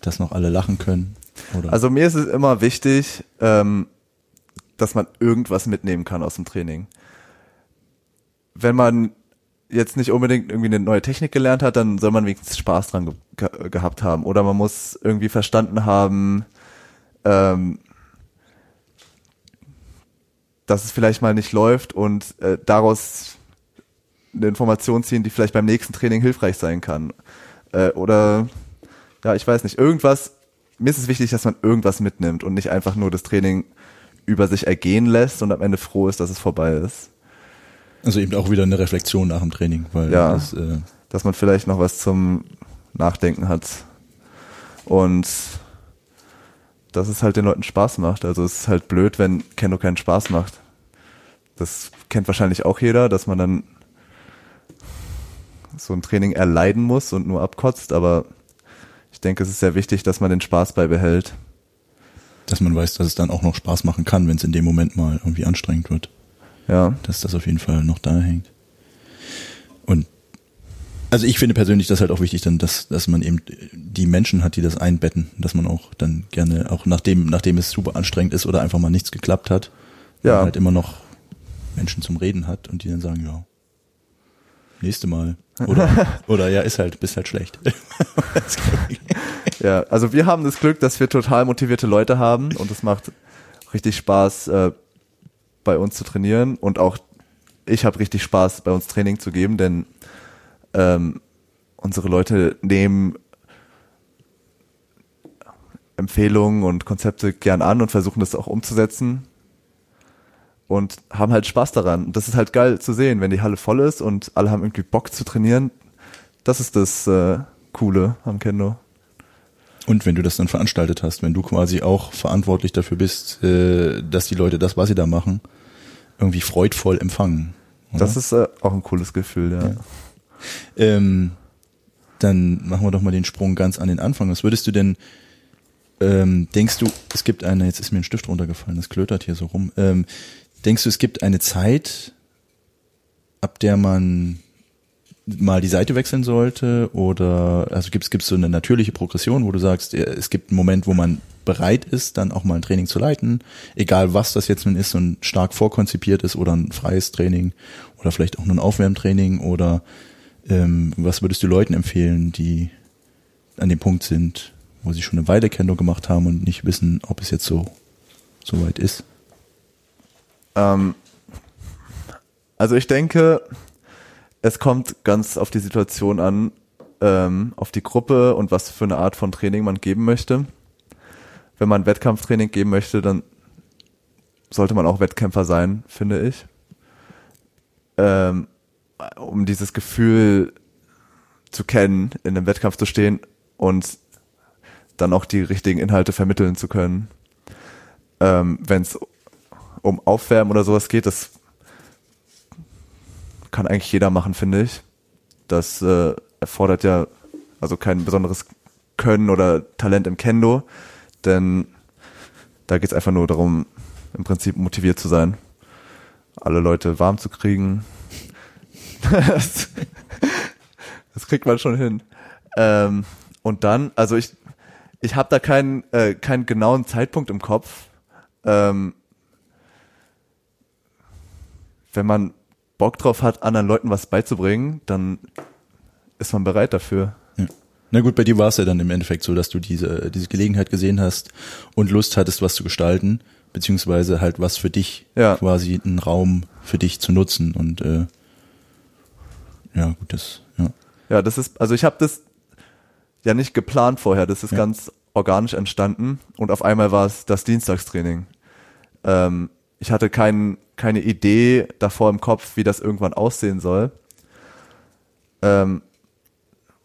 dass noch alle lachen können. Oder Also mir ist es immer wichtig, ähm, dass man irgendwas mitnehmen kann aus dem Training. Wenn man jetzt nicht unbedingt irgendwie eine neue Technik gelernt hat, dann soll man wenigstens Spaß dran ge ge gehabt haben. Oder man muss irgendwie verstanden haben, ähm, dass es vielleicht mal nicht läuft und äh, daraus eine Information ziehen, die vielleicht beim nächsten Training hilfreich sein kann. Äh, oder ja, ich weiß nicht, irgendwas, mir ist es wichtig, dass man irgendwas mitnimmt und nicht einfach nur das Training über sich ergehen lässt und am Ende froh ist, dass es vorbei ist. also eben auch wieder eine Reflexion nach dem Training, weil Ja. das, äh, Dass man vielleicht noch was zum Nachdenken hat und dass es halt den Leuten Spaß macht. Also es ist halt blöd, wenn Kendo keinen Spaß macht. Das kennt wahrscheinlich auch jeder, dass man dann so ein Training erleiden muss und nur abkotzt, aber ich denke, es ist sehr wichtig, dass man den Spaß beibehält. dass man weiß, dass es dann auch noch Spaß machen kann, wenn es in dem Moment mal irgendwie anstrengend wird. Ja. dass das auf jeden Fall noch da hängt. Und also ich finde persönlich das halt auch wichtig, dann, dass, dass man eben die Menschen hat, die das einbetten, dass man auch dann gerne, auch nachdem, nachdem es super anstrengend ist oder einfach mal nichts geklappt hat, Ja. halt immer noch Menschen zum Reden hat und die dann sagen, ja, nächste Mal. Oder, <laughs> oder ja, ist halt, bist halt schlecht. <laughs> Ja, also wir haben das Glück, dass wir total motivierte Leute haben und es macht richtig Spaß, äh, bei uns zu trainieren und auch ich habe richtig Spaß, bei uns Training zu geben, denn ähm, unsere Leute nehmen Empfehlungen und Konzepte gern an und versuchen das auch umzusetzen und haben halt Spaß daran. Und das ist halt geil zu sehen, wenn die Halle voll ist und alle haben irgendwie Bock zu trainieren. Das ist das äh, Coole am Kendo. Und wenn du das dann veranstaltet hast, wenn du quasi auch verantwortlich dafür bist, äh, dass die Leute das, was sie da machen, irgendwie freudvoll empfangen. Oder? Das ist äh, auch ein cooles Gefühl, ja. Ähm, dann machen wir doch mal den Sprung ganz an den Anfang. Was würdest du denn, ähm, denkst du, es gibt eine, jetzt ist mir ein Stift runtergefallen, das klötert hier so rum. Ähm, denkst du, es gibt eine Zeit, ab der man mal die Seite wechseln sollte? Oder also gibt es so eine natürliche Progression, wo du sagst, äh, es gibt einen Moment, wo man bereit ist, dann auch mal ein Training zu leiten, egal was das jetzt nun ist, so ein stark vorkonzipiert ist oder ein freies Training oder vielleicht auch nur ein Aufwärmtraining oder ähm, was würdest du Leuten empfehlen, die an dem Punkt sind, wo sie schon eine Weile Kendo gemacht haben und nicht wissen, ob es jetzt so, so weit ist? Ähm, also ich denke, es kommt ganz auf die Situation an, ähm, auf die Gruppe und was für eine Art von Training man geben möchte. Wenn man Wettkampftraining geben möchte, dann sollte man auch Wettkämpfer sein, finde ich. Ähm, um dieses Gefühl zu kennen, in einem Wettkampf zu stehen und dann auch die richtigen Inhalte vermitteln zu können. Ähm, Wenn es um Aufwärmen oder sowas geht, das kann eigentlich jeder machen, finde ich. Das äh, erfordert ja also kein besonderes Können oder Talent im Kendo, denn da geht es einfach nur darum, im Prinzip motiviert zu sein, alle Leute warm zu kriegen. das, <laughs> das kriegt man schon hin. Ähm, und dann, also ich, ich habe da keinen, äh, keinen genauen Zeitpunkt im Kopf. Ähm, wenn man Bock drauf hat, anderen Leuten was beizubringen, dann ist man bereit dafür. Ja. Na gut, bei dir war es ja dann im Endeffekt so, dass du diese, diese Gelegenheit gesehen hast und Lust hattest, was zu gestalten, beziehungsweise halt was für dich, Ja. quasi einen Raum für dich zu nutzen und äh, ja, gut, das, ja. Ja, das ist, also ich habe das ja nicht geplant vorher, das ist Ja. ganz organisch entstanden und auf einmal war es das Dienstagstraining. Ähm, ich hatte kein, keine Idee davor im Kopf, wie das irgendwann aussehen soll. Ähm,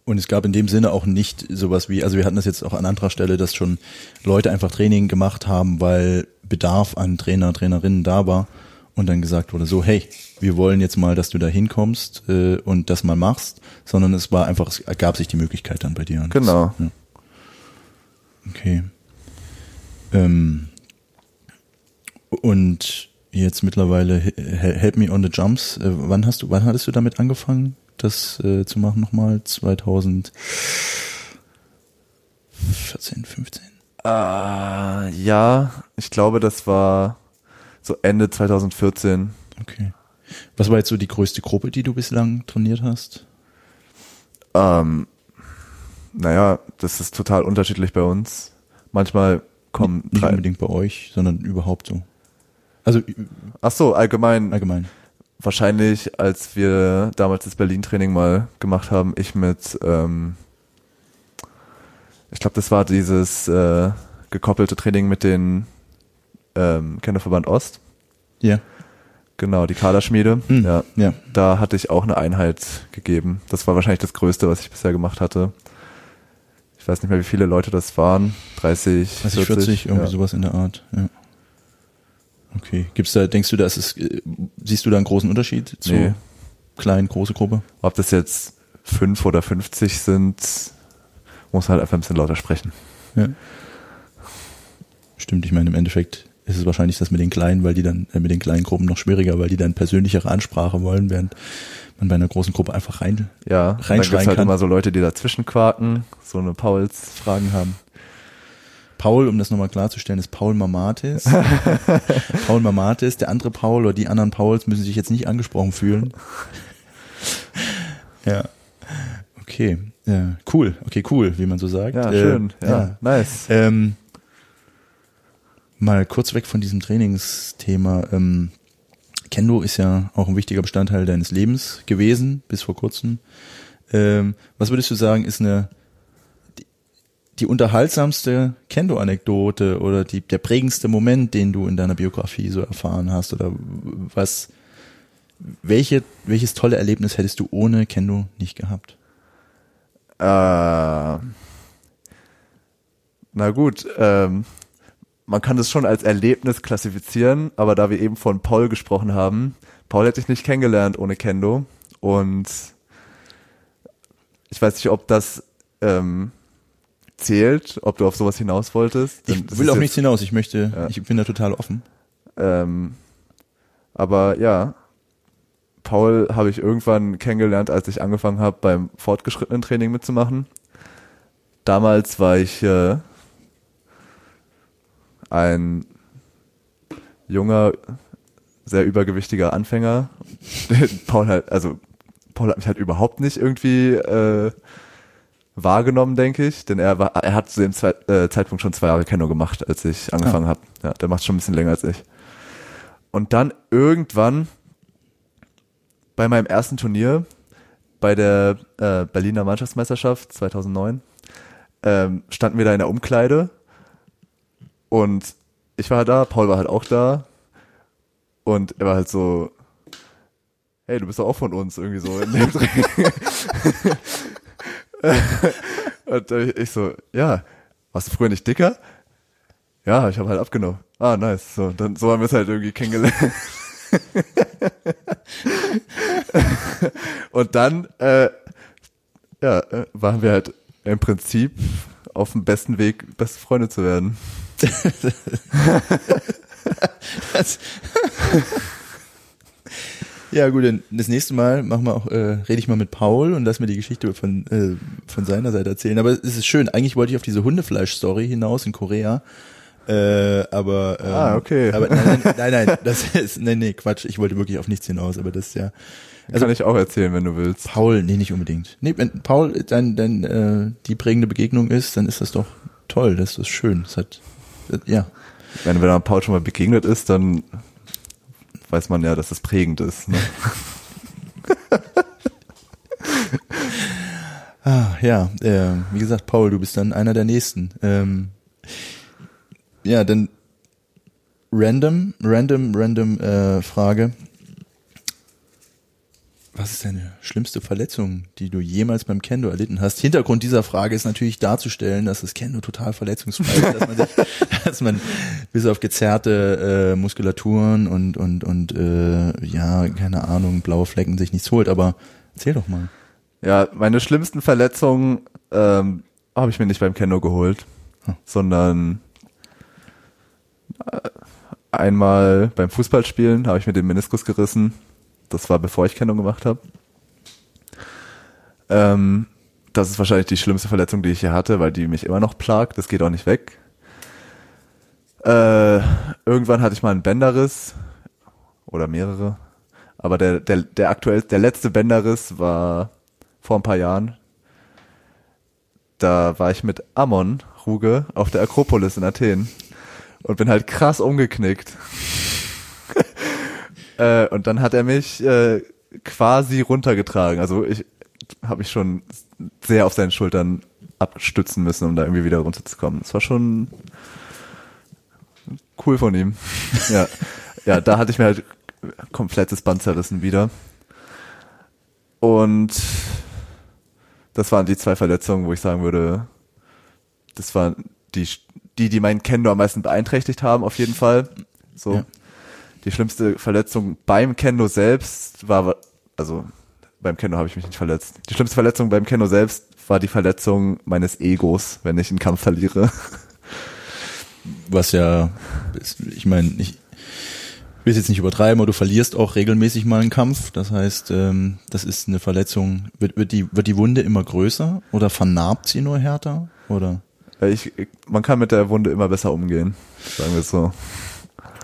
Und es gab in dem Sinne auch nicht sowas wie, also wir hatten das jetzt auch an anderer Stelle, dass schon Leute einfach Training gemacht haben, weil Bedarf an Trainer, Trainerinnen da war und dann gesagt wurde, so, hey, wir wollen jetzt mal, dass du da hinkommst äh, und das mal machst, sondern es war einfach, es ergab sich die Möglichkeit dann bei dir. Genau. Das, ja. Okay. Ähm, und jetzt mittlerweile He- He- Help Me on the Jumps. Äh, wann hast du, wann hattest du damit angefangen, das äh, zu machen nochmal? 2014, 15? äh, ja, ich glaube, das war so Ende 2014. Okay. Was war jetzt so die größte Gruppe, die du bislang trainiert hast? Ähm, naja, das ist total unterschiedlich bei uns. Manchmal kommen Nicht drei, unbedingt bei euch, sondern überhaupt so. Also ach so, allgemein allgemein. Wahrscheinlich, als wir damals das Berlin-Training mal gemacht haben, ich mit, ähm, ich glaube, das war dieses äh, gekoppelte Training mit den ähm, Kennerverband Ost. Ja. Genau, die Kaderschmiede. Hm. Ja, Ja. da hatte ich auch eine Einheit gegeben. Das war wahrscheinlich das Größte, was ich bisher gemacht hatte. Ich weiß nicht mehr, wie viele Leute das waren. 30, 30, 40, irgendwie ja. sowas in der Art. Ja. Okay. Gibt's da, denkst du, dass es, äh, siehst du da einen großen Unterschied zu Nee. kleinen, große Gruppe? Ob das jetzt fünf oder 50 sind, muss halt einfach ein bisschen lauter sprechen. Ja. Stimmt, ich meine, im Endeffekt ist es wahrscheinlich das mit den kleinen, weil die dann, äh, mit den kleinen Gruppen noch schwieriger, weil die dann persönlichere Ansprache wollen, während man bei einer großen Gruppe einfach rein Ja, dann Reinschreien gibt's halt kann. immer so Leute, die dazwischen quaken, so eine Pauls. Fragen haben. Paul, um das nochmal klarzustellen, ist Paul Mamatis. <laughs> Paul Mamatis, der andere Paul oder die anderen Pauls müssen sich jetzt nicht angesprochen fühlen. <laughs> ja. Okay. Ja, cool. Okay, cool, wie man so sagt. Ja, Äh, schön. Ja, nice. Ähm, mal kurz weg von diesem Trainingsthema. Ähm, Kendo ist ja auch ein wichtiger Bestandteil deines Lebens gewesen, bis vor kurzem. Ähm, was würdest du sagen, ist eine die unterhaltsamste Kendo-Anekdote oder die, der prägendste Moment, den du in deiner Biografie so erfahren hast? Oder was, welche, welches tolle Erlebnis hättest du ohne Kendo nicht gehabt? Äh, na gut, ähm, man kann das schon als Erlebnis klassifizieren, aber da wir eben von Paul gesprochen haben, Paul hätte ich nicht kennengelernt ohne Kendo und ich weiß nicht, ob das ähm, zählt, ob du auf sowas hinaus wolltest. Ich will jetzt- nichts hinaus. Ich möchte, Ja. ich bin da total offen. Ähm, aber ja, Paul habe ich irgendwann kennengelernt, als ich angefangen habe, beim fortgeschrittenen Training mitzumachen. Damals war ich äh, ein junger, sehr übergewichtiger Anfänger. <laughs> Paul halt, also Paul hat mich halt überhaupt nicht irgendwie äh, wahrgenommen, denke ich, denn er war, er hat zu dem Zeit, äh, Zeitpunkt schon zwei Jahre Keno gemacht, als ich angefangen habe. Ja, der macht schon ein bisschen länger als ich. Und dann irgendwann bei meinem ersten Turnier, bei der äh, Berliner Mannschaftsmeisterschaft 2009, ähm, standen wir da in der Umkleide und ich war da, Paul war halt auch da und er war halt so, hey, du bist doch auch von uns, irgendwie so in dem Dreh. <laughs> <laughs> <laughs> Und äh, ich so, ja, warst du früher nicht dicker? Ja, ich habe halt abgenommen. Ah, nice. So, dann so haben wir es halt irgendwie kennengelernt. <laughs> Und dann, äh, ja, äh, waren wir halt im Prinzip auf dem besten Weg, beste Freunde zu werden. <laughs> ja gut, dann das nächste Mal machen wir auch, äh, rede ich mal mit Paul und lass mir die Geschichte von äh, von seiner Seite erzählen. Aber es ist schön. Eigentlich wollte ich auf diese Hundefleisch-Story hinaus in Korea. Äh, aber ähm, Ah, okay. Aber nein, nein, nein, nein, das ist nee, nee, Quatsch. Ich wollte wirklich auf nichts hinaus. Aber das ist ja Also, Kann ich auch erzählen, wenn du willst. Paul, nee, nicht unbedingt. Nee, wenn Paul dein, dein äh, die prägende Begegnung ist, dann ist das doch toll. Das ist schön. Das hat äh, ja. Wenn, wenn man Paul schon mal begegnet ist, dann weiß man ja, dass es prägend ist. Ne? <laughs> Ah, ja, äh, wie gesagt, Paul, du bist dann einer der nächsten. Ähm, ja, dann random, random, random äh, Frage. Was ist deine schlimmste Verletzung, die du jemals beim Kendo erlitten hast? Hintergrund dieser Frage ist natürlich darzustellen, dass das Kendo total verletzungsfrei ist, dass man, sich, <laughs> dass man bis auf gezerrte äh, Muskulaturen und und und äh, ja, keine Ahnung, blaue Flecken sich nichts holt. Aber erzähl doch mal. Ja, meine schlimmsten Verletzungen ähm, habe ich mir nicht beim Kendo geholt, Hm. sondern äh, einmal beim Fußballspielen habe ich mir den Meniskus gerissen. Das war bevor ich Kendo gemacht habe. Ähm, das ist wahrscheinlich die schlimmste Verletzung, die ich hier hatte, weil die mich immer noch plagt. Das geht auch nicht weg. Äh, irgendwann hatte ich mal einen Bänderriss oder mehrere. Aber der, der, der aktuell, der letzte Bänderriss war vor ein paar Jahren. Da war ich mit Ammon Ruge auf der Akropolis in Athen und bin halt krass umgeknickt. <laughs> äh, und dann hat er mich äh, quasi runtergetragen. Also ich habe mich schon sehr auf seinen Schultern abstützen müssen, um da irgendwie wieder runterzukommen. Das war schon cool von ihm. <laughs> ja, ja, da hatte ich mir halt komplettes Band zerrissen wieder. Und das waren die zwei Verletzungen, wo ich sagen würde, das waren die, die, die meinen Kendo am meisten beeinträchtigt haben, auf jeden Fall. So. Ja. Die schlimmste Verletzung beim Kendo selbst war, also beim Kendo habe ich mich nicht verletzt. Die schlimmste Verletzung beim Kendo selbst war die Verletzung meines Egos, wenn ich einen Kampf verliere. was ja, ich meine, ich will es jetzt nicht übertreiben, aber du verlierst auch regelmäßig mal einen Kampf. Das heißt, ähm, das ist eine Verletzung. Wird, wird, die, wird die Wunde immer größer oder vernarbt sie nur härter? Oder? Ich, ich, man kann mit der Wunde immer besser umgehen, sagen wir es so.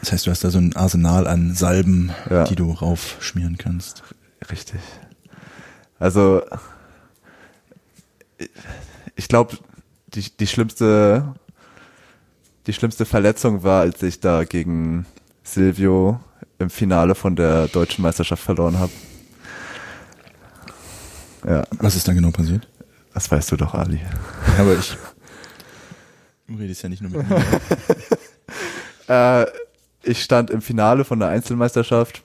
Das heißt, du hast da so ein Arsenal an Salben, Ja. die du raufschmieren kannst. Richtig. Also ich glaube, die, die schlimmste die schlimmste Verletzung war, als ich da gegen Silvio im Finale von der deutschen Meisterschaft verloren habe. Ja, Was ist dann genau passiert? das weißt du doch, Ali. Aber ich, du redest ja nicht nur mit mir. <laughs> Äh, ich stand im Finale von der Einzelmeisterschaft.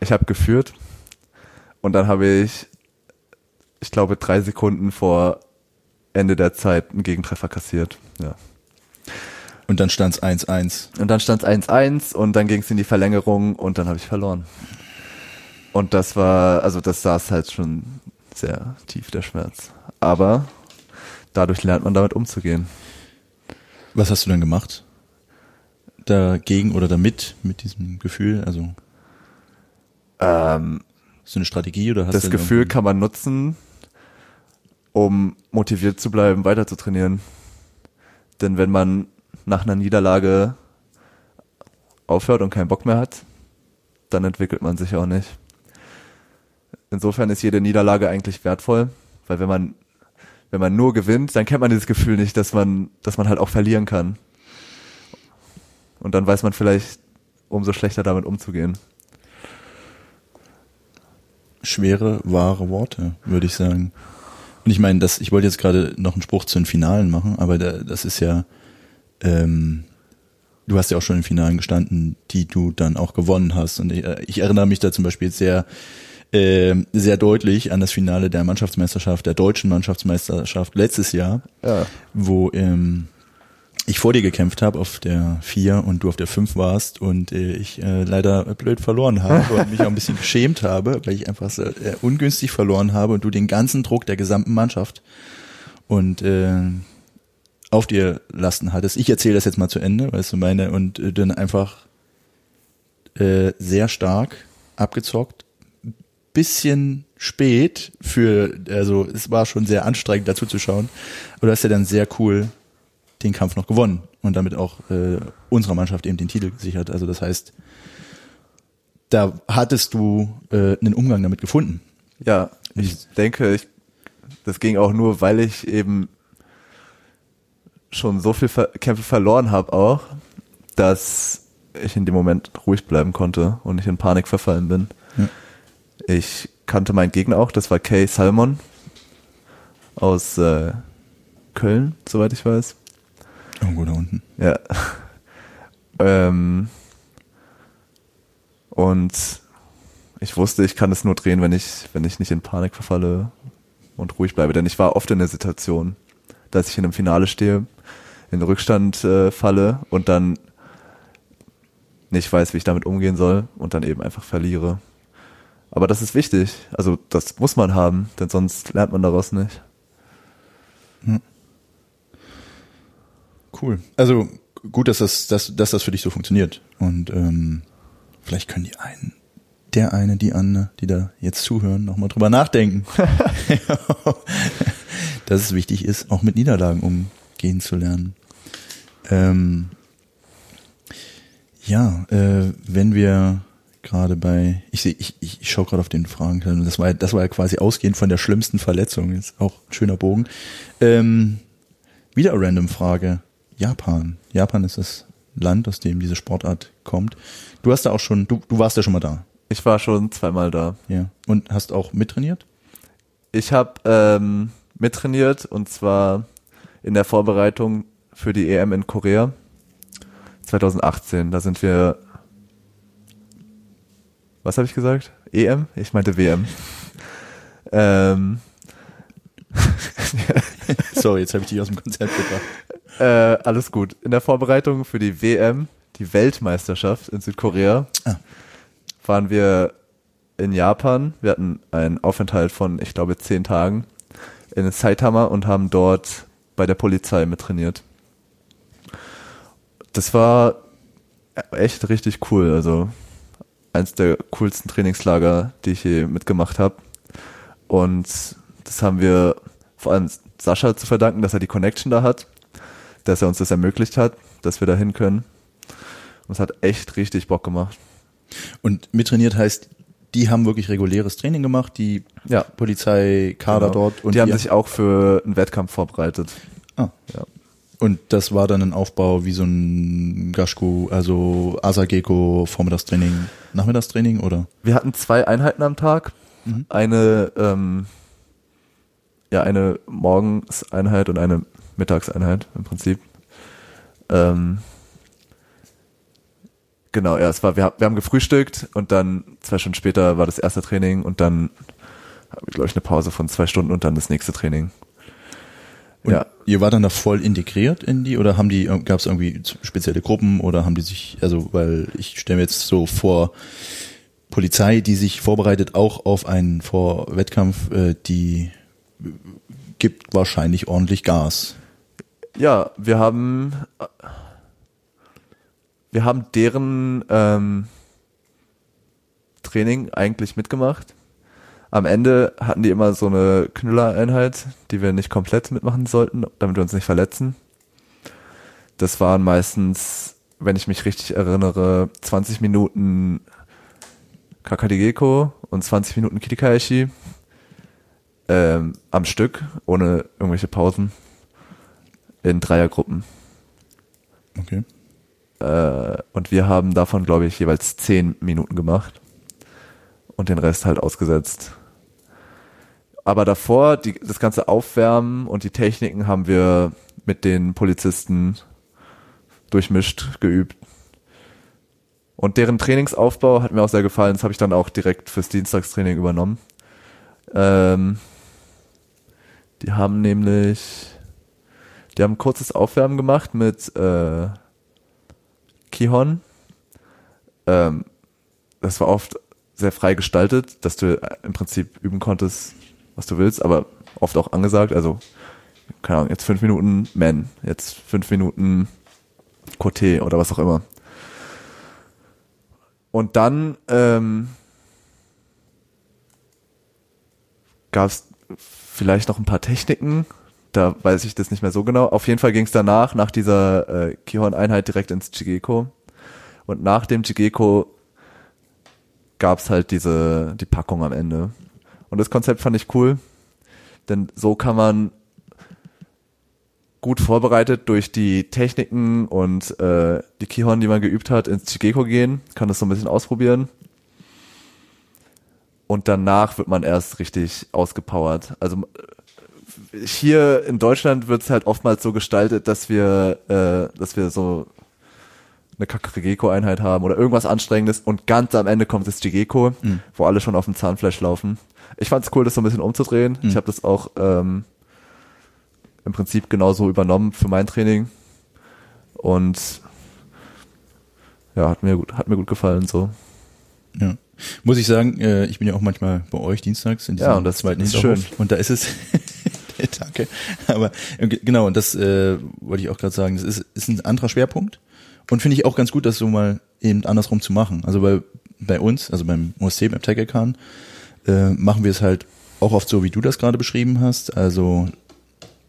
Ich habe geführt und dann habe ich, ich glaube, drei Sekunden vor Ende der Zeit einen Gegentreffer kassiert. Ja. Und dann stand's 1-1. Und dann stand es 1-1 und dann ging es in die Verlängerung und dann habe ich verloren. Und das war, also das saß halt schon sehr tief, der Schmerz. Aber dadurch lernt man damit umzugehen. Was hast du dann gemacht? Dagegen oder damit, mit diesem Gefühl? Also, Ähm, du eine Strategie oder hast das du Gefühl irgendwie- kann man nutzen, um motiviert zu bleiben, weiter zu trainieren. Denn wenn man nach einer Niederlage aufhört und keinen Bock mehr hat, dann entwickelt man sich auch nicht. Insofern ist jede Niederlage eigentlich wertvoll, weil wenn man wenn man nur gewinnt, dann kennt man dieses Gefühl nicht, dass man dass man halt auch verlieren kann. Und dann weiß man vielleicht umso schlechter damit umzugehen. schwere, wahre Worte, würde ich sagen. Und ich meine, das, ich wollte jetzt gerade noch einen Spruch zu den Finalen machen, aber da, das ist ja, ähm, du hast ja auch schon in Finalen gestanden, die du dann auch gewonnen hast. Und ich, äh, ich erinnere mich da zum Beispiel sehr, äh, sehr deutlich an das Finale der Mannschaftsmeisterschaft, der deutschen Mannschaftsmeisterschaft letztes Jahr, Ja. wo ähm, ich vor dir gekämpft habe auf der vier und du auf der fünf warst und äh, ich äh, leider blöd verloren habe <laughs> und mich auch ein bisschen geschämt habe, weil ich einfach so, äh, ungünstig verloren habe und du den ganzen Druck der gesamten Mannschaft und äh, auf dir lasten hattest. Ich erzähle das jetzt mal zu Ende, weißt du meine, und äh, dann einfach äh, sehr stark abgezockt, bisschen spät für, also es war schon sehr anstrengend dazu zu schauen, aber du hast ja dann sehr cool den Kampf noch gewonnen und damit auch äh, unserer Mannschaft eben den Titel gesichert. Also das heißt, da hattest du äh, einen Umgang damit gefunden. Ja, ich denke, ich, das ging auch nur, weil ich eben schon so viel Ver Kämpfe verloren habe auch, dass ich in dem Moment ruhig bleiben konnte und nicht in Panik verfallen bin. Ja. Ich kannte meinen Gegner auch, das war Kay Salmon aus äh, Köln, soweit ich weiß. Irgendwo da unten. Ja. ähm, und ich wusste, ich kann es nur drehen, wenn ich, wenn ich nicht in Panik verfalle und ruhig bleibe. Denn ich war oft in der Situation, dass ich in einem Finale stehe, in den Rückstand äh, falle und dann nicht weiß, wie ich damit umgehen soll und dann eben einfach verliere. Aber das ist wichtig. Also das muss man haben, denn sonst lernt man daraus nicht. Cool. Also gut, dass das, dass, dass das für dich so funktioniert. Und ähm, vielleicht können die einen, der eine, die Anne, die da jetzt zuhören, nochmal drüber nachdenken. <laughs> dass es wichtig ist, auch mit Niederlagen umgehen zu lernen. Ähm, ja, äh, wenn wir gerade bei, ich sehe, ich, ich, schaue gerade auf den Fragen, das war, ja- das war ja quasi ausgehend von der schlimmsten Verletzung, ist auch ein schöner Bogen. Ähm, wieder eine random Frage. Japan. Japan ist das Land, aus dem diese Sportart kommt. Du hast da auch schon, du, du warst ja schon mal da. Ich war schon zweimal da. Ja. Und hast auch mittrainiert? Ich habe ähm, mittrainiert und zwar in der Vorbereitung für die EM in Korea 2018. Da sind wir. Was habe ich gesagt? EM? Ich meinte WM. ähm, <laughs> Sorry, jetzt habe ich dich aus dem Konzept gebracht. Äh, alles gut. In der Vorbereitung für die WM, die Weltmeisterschaft in Südkorea, Ah. waren wir in Japan. Wir hatten einen Aufenthalt von, ich glaube, zehn Tagen in Saitama und haben dort bei der Polizei mittrainiert. Das war echt richtig cool. Also eins der coolsten Trainingslager, die ich je mitgemacht habe. Und das haben wir vor allem Sascha zu verdanken, dass er die Connection da hat, dass er uns das ermöglicht hat, dass wir da hin können. Und es hat echt richtig Bock gemacht. Und mittrainiert heißt, die haben wirklich reguläres Training gemacht, die Ja. Polizeikader Genau. dort. Und die haben ihr- sich auch für einen Wettkampf vorbereitet. Ah. Ja. Und das war dann ein Aufbau wie so ein Gashku, also Asageko, Vormittagstraining, Nachmittagstraining oder? Wir hatten zwei Einheiten am Tag. Mhm. Eine, ähm, ja, eine Morgenseinheit und eine Mittagseinheit im Prinzip. Ähm, genau, ja, es war, wir, wir haben gefrühstückt und dann zwei Stunden später war das erste Training und dann habe ich, glaube ich, eine Pause von zwei Stunden und dann das nächste Training. Und ja, ihr war dann da voll integriert in die oder haben die, gab es irgendwie spezielle Gruppen oder haben die sich, also weil ich stelle mir jetzt so vor, Polizei, die sich vorbereitet auch auf einen Vorwettkampf, äh, die gibt wahrscheinlich ordentlich Gas. Ja, wir haben wir haben deren ähm, Training eigentlich mitgemacht. Am Ende hatten die immer so eine Knüllereinheit, die wir nicht komplett mitmachen sollten, damit wir uns nicht verletzen. Das waren meistens, wenn ich mich richtig erinnere, 20 Minuten Kakadegeko und 20 Minuten Kitikaishi ähm, am Stück, ohne irgendwelche Pausen in Dreiergruppen. Okay. Äh, und wir haben davon, glaube ich, jeweils zehn Minuten gemacht und den Rest halt ausgesetzt. Aber davor, die, das ganze Aufwärmen und die Techniken haben wir mit den Polizisten durchmischt geübt. Und deren Trainingsaufbau hat mir auch sehr gefallen. Das habe ich dann auch direkt fürs Dienstagstraining übernommen. Ähm, die haben nämlich, die haben kurzes Aufwärmen gemacht mit äh, Kihon. Ähm, das war oft sehr frei gestaltet, dass du im Prinzip üben konntest, was du willst, aber oft auch angesagt. Also, keine Ahnung, jetzt fünf Minuten Man, jetzt fünf Minuten Coté oder was auch immer. Und dann ähm, gab es vielleicht noch ein paar Techniken, da weiß ich das nicht mehr so genau. Auf jeden Fall ging es danach, nach dieser äh, Kihon-Einheit direkt ins Jigeko. Und nach dem Jigeko gab es halt diese, die Packung am Ende. Und das Konzept fand ich cool, denn so kann man gut vorbereitet durch die Techniken und äh, die Kihon, die man geübt hat, ins Jigeko gehen, kann das so ein bisschen ausprobieren. Und danach wird man erst richtig ausgepowert. Also hier in Deutschland wird es halt oftmals so gestaltet, dass wir, äh, dass wir so eine Kakarigeko-Einheit haben oder irgendwas Anstrengendes und ganz am Ende kommt das Jigeko, Mhm. wo alle schon auf dem Zahnfleisch laufen. Ich fand es cool, das so ein bisschen umzudrehen. Mhm. Ich habe das auch ähm, im Prinzip genauso übernommen für mein Training und ja, hat mir gut, hat mir gut gefallen so. Ja. Muss ich sagen, äh, ich bin ja auch manchmal bei euch dienstags in diesem Ja, und das zweiten ist schön. Und da ist es, <laughs> <laughs> danke, aber äh, ge- genau, und das äh, wollte ich auch gerade sagen, das ist, ist ein anderer Schwerpunkt und finde ich auch ganz gut, das so mal eben andersrum zu machen. Also bei, bei uns, also beim OSC, beim Tegekan, äh, machen wir es halt auch oft so, wie du das gerade beschrieben hast, also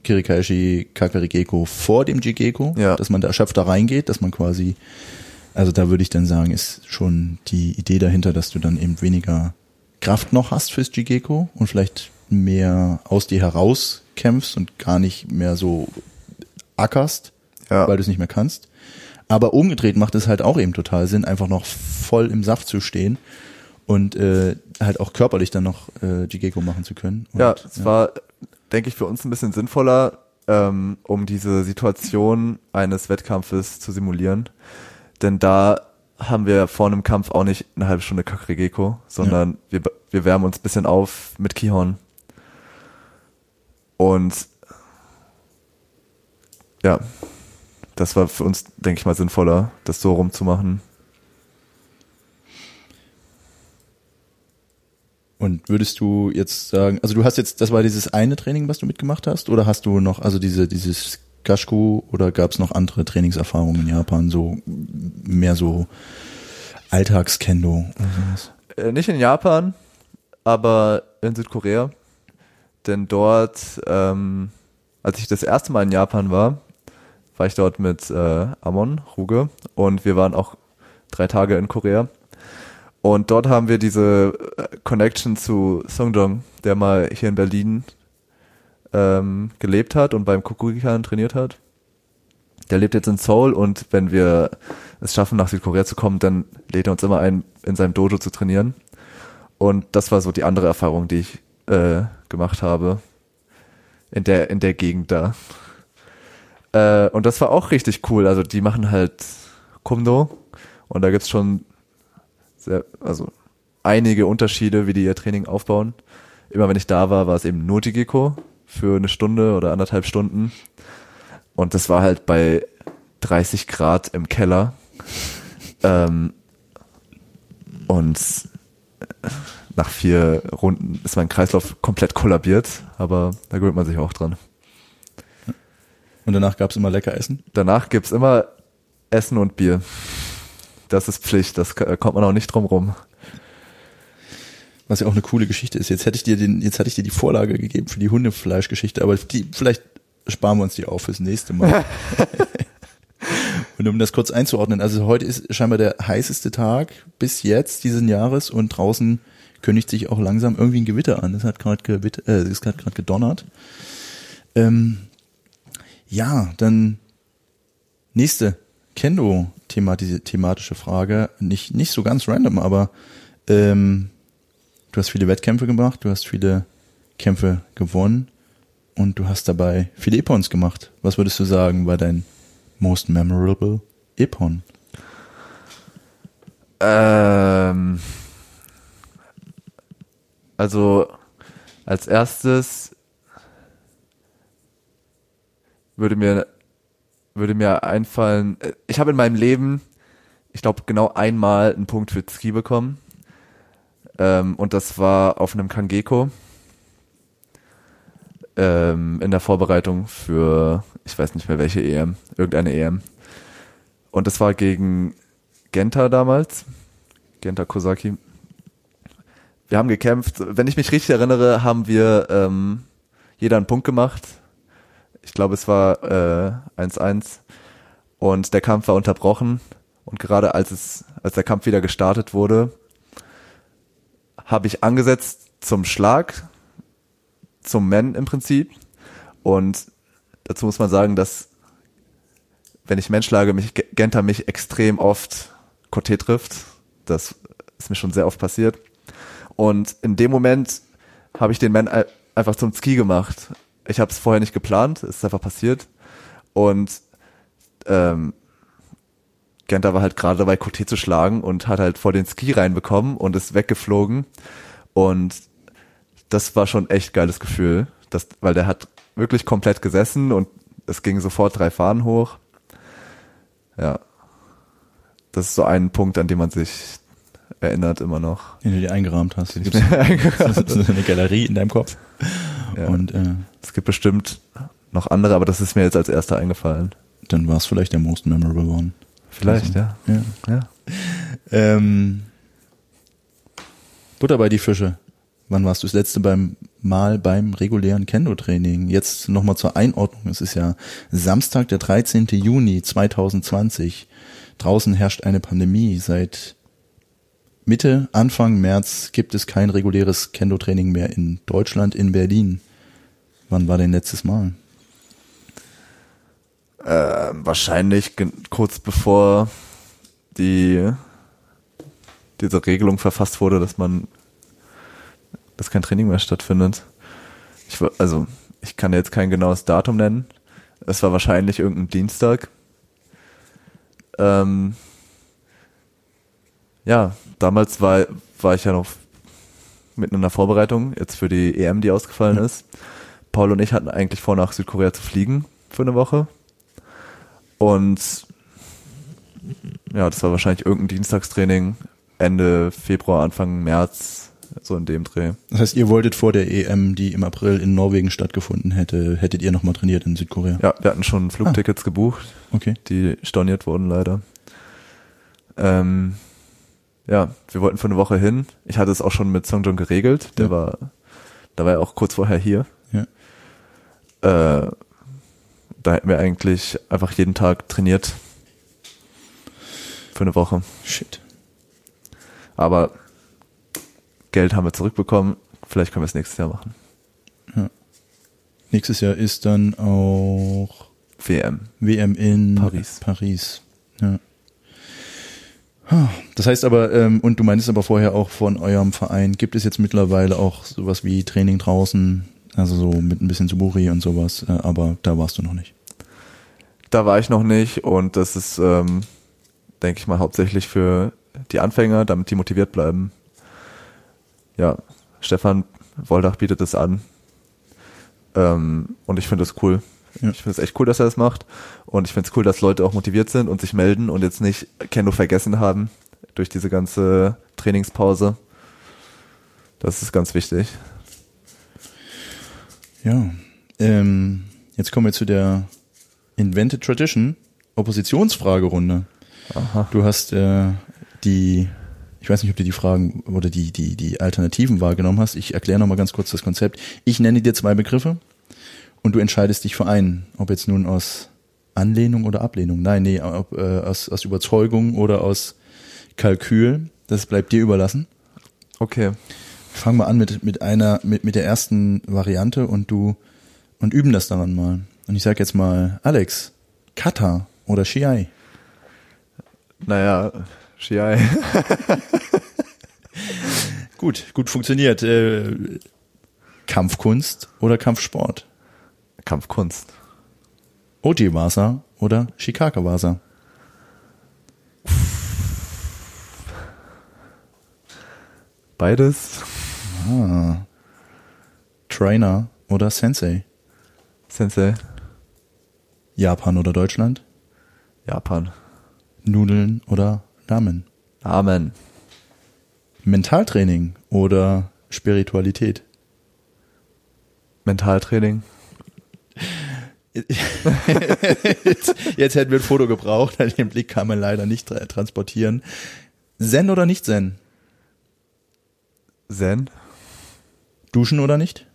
Kirikaishi Kakarigeko vor dem Jigeko, Ja. dass man da erschöpft da reingeht, dass man quasi also da würde ich dann sagen, ist schon die Idee dahinter, dass du dann eben weniger Kraft noch hast fürs Jigeko und vielleicht mehr aus dir heraus kämpfst und gar nicht mehr so ackerst, Ja. weil du es nicht mehr kannst. Aber umgedreht macht es halt auch eben total Sinn, einfach noch voll im Saft zu stehen und äh, halt auch körperlich dann noch äh, Jigeko machen zu können. Und, ja, es war, denke ich, für uns ein bisschen sinnvoller, ähm, um diese Situation eines Wettkampfes zu simulieren. Denn da haben wir vor einem Kampf auch nicht eine halbe Stunde Kakarigeko, sondern wir, wir wärmen uns ein bisschen auf mit Kihon. Und ja, das war für uns, denke ich mal, sinnvoller, das so rumzumachen. Und würdest du jetzt sagen, also du hast jetzt, das war dieses eine Training, was du mitgemacht hast, oder hast du noch, also diese, dieses Gashku oder gab es noch andere Trainingserfahrungen in Japan, so mehr so Alltagskendo oder sowas? Äh, nicht in Japan, aber in Südkorea. Denn dort, ähm, als ich das erste Mal in Japan war, war ich dort mit äh, Amon, Ruge, und wir waren auch drei Tage in Korea. Und dort haben wir diese äh, Connection zu Sungdong, der mal hier in Berlin ähm, gelebt hat und beim Kukugikan trainiert hat. Der lebt jetzt in Seoul und wenn wir es schaffen, nach Südkorea zu kommen, dann lädt er uns immer ein, in seinem Dojo zu trainieren. Und das war so die andere Erfahrung, die ich äh, gemacht habe in der in der Gegend da. Äh, und das war auch richtig cool. Also die machen halt Kumdo und da gibt's schon sehr, also einige Unterschiede, wie die ihr Training aufbauen. Immer wenn ich da war, war es eben nur Jigeko für eine Stunde oder anderthalb Stunden. Und das war halt bei 30 Grad im Keller. Ähm, und nach vier Runden ist mein Kreislauf komplett kollabiert, aber da gewöhnt man sich auch dran. Und danach gab es immer lecker Essen? Danach gibt's immer Essen und Bier. Das ist Pflicht, das kommt man auch nicht drum rum. Was ja auch eine coole Geschichte ist. Jetzt hätte ich dir den, jetzt hatte ich dir die Vorlage gegeben für die Hundefleischgeschichte, aber die, vielleicht sparen wir uns die auf fürs nächste Mal. <laughs> und um das kurz einzuordnen, also heute ist scheinbar der heißeste Tag bis jetzt diesen Jahres und draußen kündigt sich auch langsam irgendwie ein Gewitter an. Es hat gerade gewitter, äh, es hat gerade gedonnert. Ähm, ja, dann nächste Kendo themati thematische Frage, nicht nicht so ganz random, aber ähm, du hast viele Wettkämpfe gemacht, du hast viele Kämpfe gewonnen und du hast dabei viele Epons gemacht. Was würdest du sagen, war dein most memorable Ippon? Ähm, also als erstes würde mir würde mir einfallen, äh, ich habe in meinem Leben, ich glaube genau einmal einen Punkt für Ski bekommen ähm, und das war auf einem Kangeko ähm, in der Vorbereitung für, ich weiß nicht mehr welche EM, irgendeine EM und das war gegen Genta damals, Genta Kosaki. Wir haben gekämpft. Wenn ich mich richtig erinnere, haben wir ähm, jeder einen Punkt gemacht. Ich glaube, es war 1-1 äh, und der Kampf war unterbrochen. Und gerade als es, als der Kampf wieder gestartet wurde, habe ich angesetzt zum Schlag, zum Men im Prinzip. Und dazu muss man sagen, dass wenn ich Men schlage, mich Genta mich extrem oft Coté trifft. Das ist mir schon sehr oft passiert. Und in dem Moment habe ich den Man einfach zum Ski gemacht. Ich habe es vorher nicht geplant, es ist einfach passiert. Und ähm, Genta war halt gerade dabei, Coté zu schlagen und hat halt vor den Ski reinbekommen und ist weggeflogen. Und das war schon echt geiles Gefühl, das, weil der hat wirklich komplett gesessen und es ging sofort drei Fahnen hoch. Ja, das ist so ein Punkt, an den man sich erinnert immer noch. Den du dir eingerahmt hast. Den <laughs> eingerahmt <laughs> Das ist eine Galerie in deinem Kopf. Ja. Und äh, Es gibt bestimmt noch andere, aber das ist mir jetzt als erster eingefallen. dann war es vielleicht der most memorable one. Vielleicht, Also, ja. Ja. ja. Ähm, Butter bei die Fische. Wann warst du das letzte beim Mal beim regulären Kendo-Training? Jetzt nochmal zur Einordnung. Es ist ja Samstag, der 13. Juni 2020. Draußen herrscht eine Pandemie. Seit Mitte, Anfang März gibt es kein reguläres Kendo-Training mehr in Deutschland, in Berlin. Wann war denn letztes Mal? Äh, wahrscheinlich kurz bevor die diese Regelung verfasst wurde, dass man dass kein Training mehr stattfindet. Ich, also ich kann jetzt kein genaues Datum nennen. Es war wahrscheinlich irgendein Dienstag. Ähm, ja, damals war, war ich ja noch mitten in der Vorbereitung, jetzt für die EM, die ausgefallen Ja. ist. Paul und ich hatten eigentlich vor, nach Südkorea zu fliegen für eine Woche. Und ja, das war wahrscheinlich irgendein Dienstagstraining Ende Februar, Anfang März, so in dem Dreh. Das heißt, ihr wolltet vor der EM, die im April in Norwegen stattgefunden hätte, hättet ihr nochmal trainiert in Südkorea? Ja, wir hatten schon Flugtickets gebucht, Okay. die storniert wurden leider. Ähm, ja, wir wollten für eine Woche hin. Ich hatte es auch schon mit Songjong geregelt. Der Ja. war, da war er auch kurz vorher hier. Ja. Äh, da hätten wir eigentlich einfach jeden Tag trainiert. Für eine Woche. Shit. Aber Geld haben wir zurückbekommen. Vielleicht können wir es nächstes Jahr machen. Nächstes Jahr ist dann auch WM. WM in Paris. Paris. Ja. Das heißt aber, ähm, und du meintest aber vorher auch von eurem Verein, gibt es jetzt mittlerweile auch sowas wie Training draußen, also so mit ein bisschen Suburi und sowas, äh, aber da warst du noch nicht. Da war ich noch nicht und das ist, ähm, denke ich mal, hauptsächlich für die Anfänger, damit die motiviert bleiben. Ja, Stefan Woldach bietet es an. Ähm, und ich finde es cool. Ja. Ich finde es echt cool, dass er das macht. Und ich finde es cool, dass Leute auch motiviert sind und sich melden und jetzt nicht Kendo vergessen haben durch diese ganze Trainingspause. Das ist ganz wichtig. Ja. Ähm, jetzt kommen wir zu der Invented Tradition Oppositionsfragerunde. Aha. Du hast äh, die, ich weiß nicht, ob du die Fragen oder die, die, die Alternativen wahrgenommen hast. Ich erkläre nochmal ganz kurz das Konzept. Ich nenne dir zwei Begriffe und du entscheidest dich für einen, ob jetzt nun aus Anlehnung oder Ablehnung. Nein, nee, ob, äh, aus, aus Überzeugung oder aus Kalkül. Das bleibt dir überlassen. Okay. Fangen wir an mit, mit einer, mit, mit der ersten Variante und du, und üben das daran mal. Und ich sag jetzt mal, Alex, Kata oder Shiai. Naja, Shiai. <laughs> Gut, gut funktioniert. Äh, Kampfkunst oder Kampfsport? Kampfkunst. Ojiwasa oder Shikakawasa? Beides. Ah. Trainer oder Sensei? Sensei. Japan oder Deutschland? Japan. Nudeln oder Ramen? Ramen. Mentaltraining oder Spiritualität? Mentaltraining jetzt, jetzt hätten wir ein Foto gebraucht, den Blick kann man leider nicht tra transportieren. Zen oder nicht Zen? Zen. Duschen oder nicht?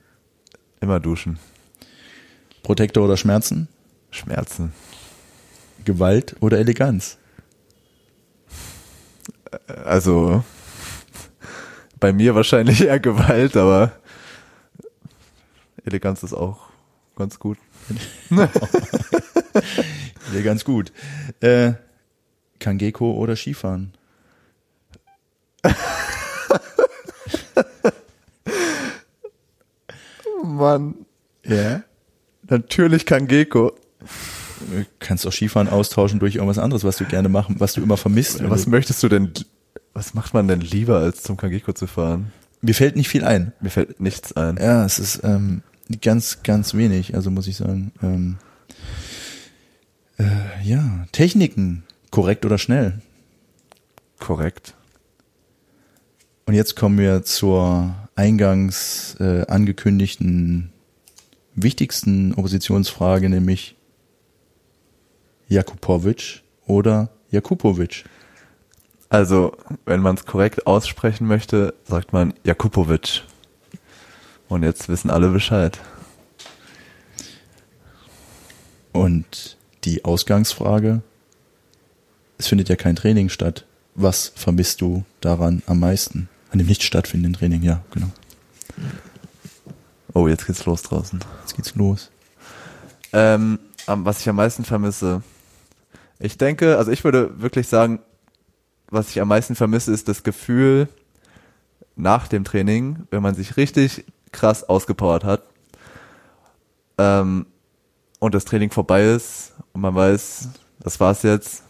Immer duschen. Protektor oder Schmerzen? Schmerzen. Gewalt oder Eleganz? Also bei mir wahrscheinlich eher Gewalt, aber Eleganz ist auch ganz gut. <laughs> Ja, ganz gut. Äh, Kangeko oder Skifahren? <laughs> Mann, Ja. natürlich kann Geko. Du kannst auch Skifahren austauschen durch irgendwas anderes, was du gerne machen, was du immer vermisst. Was möchtest du denn, was macht man denn lieber, als zum Kangeko zu fahren? Mir fällt nicht viel ein. Mir fällt nichts ein. Ja, es ist ähm, ganz, ganz wenig, also muss ich sagen. Ähm, äh, ja, Techniken, korrekt oder schnell. Korrekt. Und jetzt kommen wir zur eingangs äh, angekündigten wichtigsten Oppositionsfrage, nämlich Jakupovic oder Jakupovic. Also, wenn man es korrekt aussprechen möchte, sagt man Jakupovic. Und jetzt wissen alle Bescheid. Und die Ausgangsfrage, es findet ja kein Training statt. Was vermisst du daran am meisten? An dem nicht stattfindenden Training, ja, genau. Oh, jetzt geht's los draußen. Jetzt geht's los. Ähm, was ich am meisten vermisse. Ich denke, also ich würde wirklich sagen, was ich am meisten vermisse, ist das Gefühl nach dem Training, wenn man sich richtig krass ausgepowert hat ähm, und das Training vorbei ist und man weiß, das war's jetzt.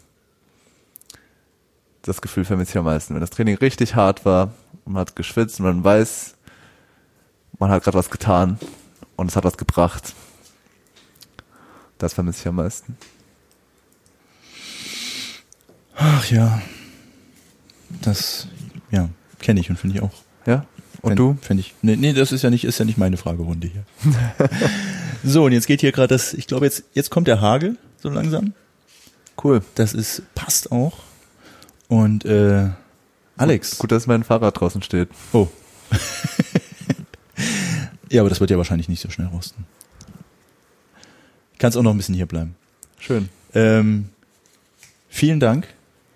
Das Gefühl vermisse ich am meisten. Wenn das Training richtig hart war und man hat geschwitzt und man weiß, man hat gerade was getan und es hat was gebracht. Das vermisse ich am meisten. Ach ja. Das, ja, kenne ich und finde ich auch. Ja? Und Fänd- du? Fänd ich. Nee, nee, das ist ja nicht, ist ja nicht meine Fragerunde hier. <laughs> so, und jetzt geht hier gerade das, ich glaube jetzt, jetzt kommt der Hagel, so langsam. Cool. Das ist, passt auch. Und, äh, Alex. Gut, dass mein Fahrrad draußen steht. Oh. <laughs> ja, aber das wird ja wahrscheinlich nicht so schnell rosten. Kannst auch noch ein bisschen hier bleiben. Schön. Ähm, vielen Dank.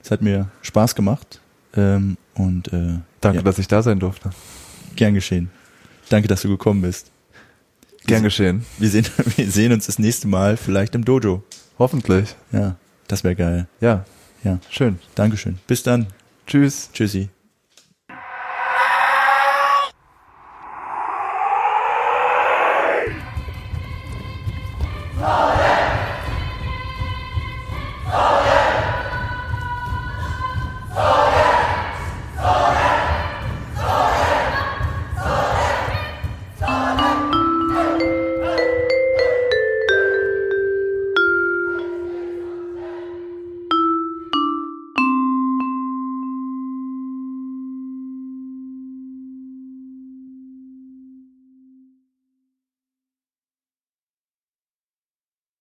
Es hat mir Spaß gemacht. Ähm, und äh, Danke, ja, dass ich da sein durfte. Gern geschehen. Danke, dass du gekommen bist. Gern geschehen. Wir sehen, <laughs> wir sehen uns das nächste Mal vielleicht im Dojo. Hoffentlich. Ja, das wäre geil. Ja, Ja, schön. Dankeschön. Bis dann. Tschüss. Tschüssi.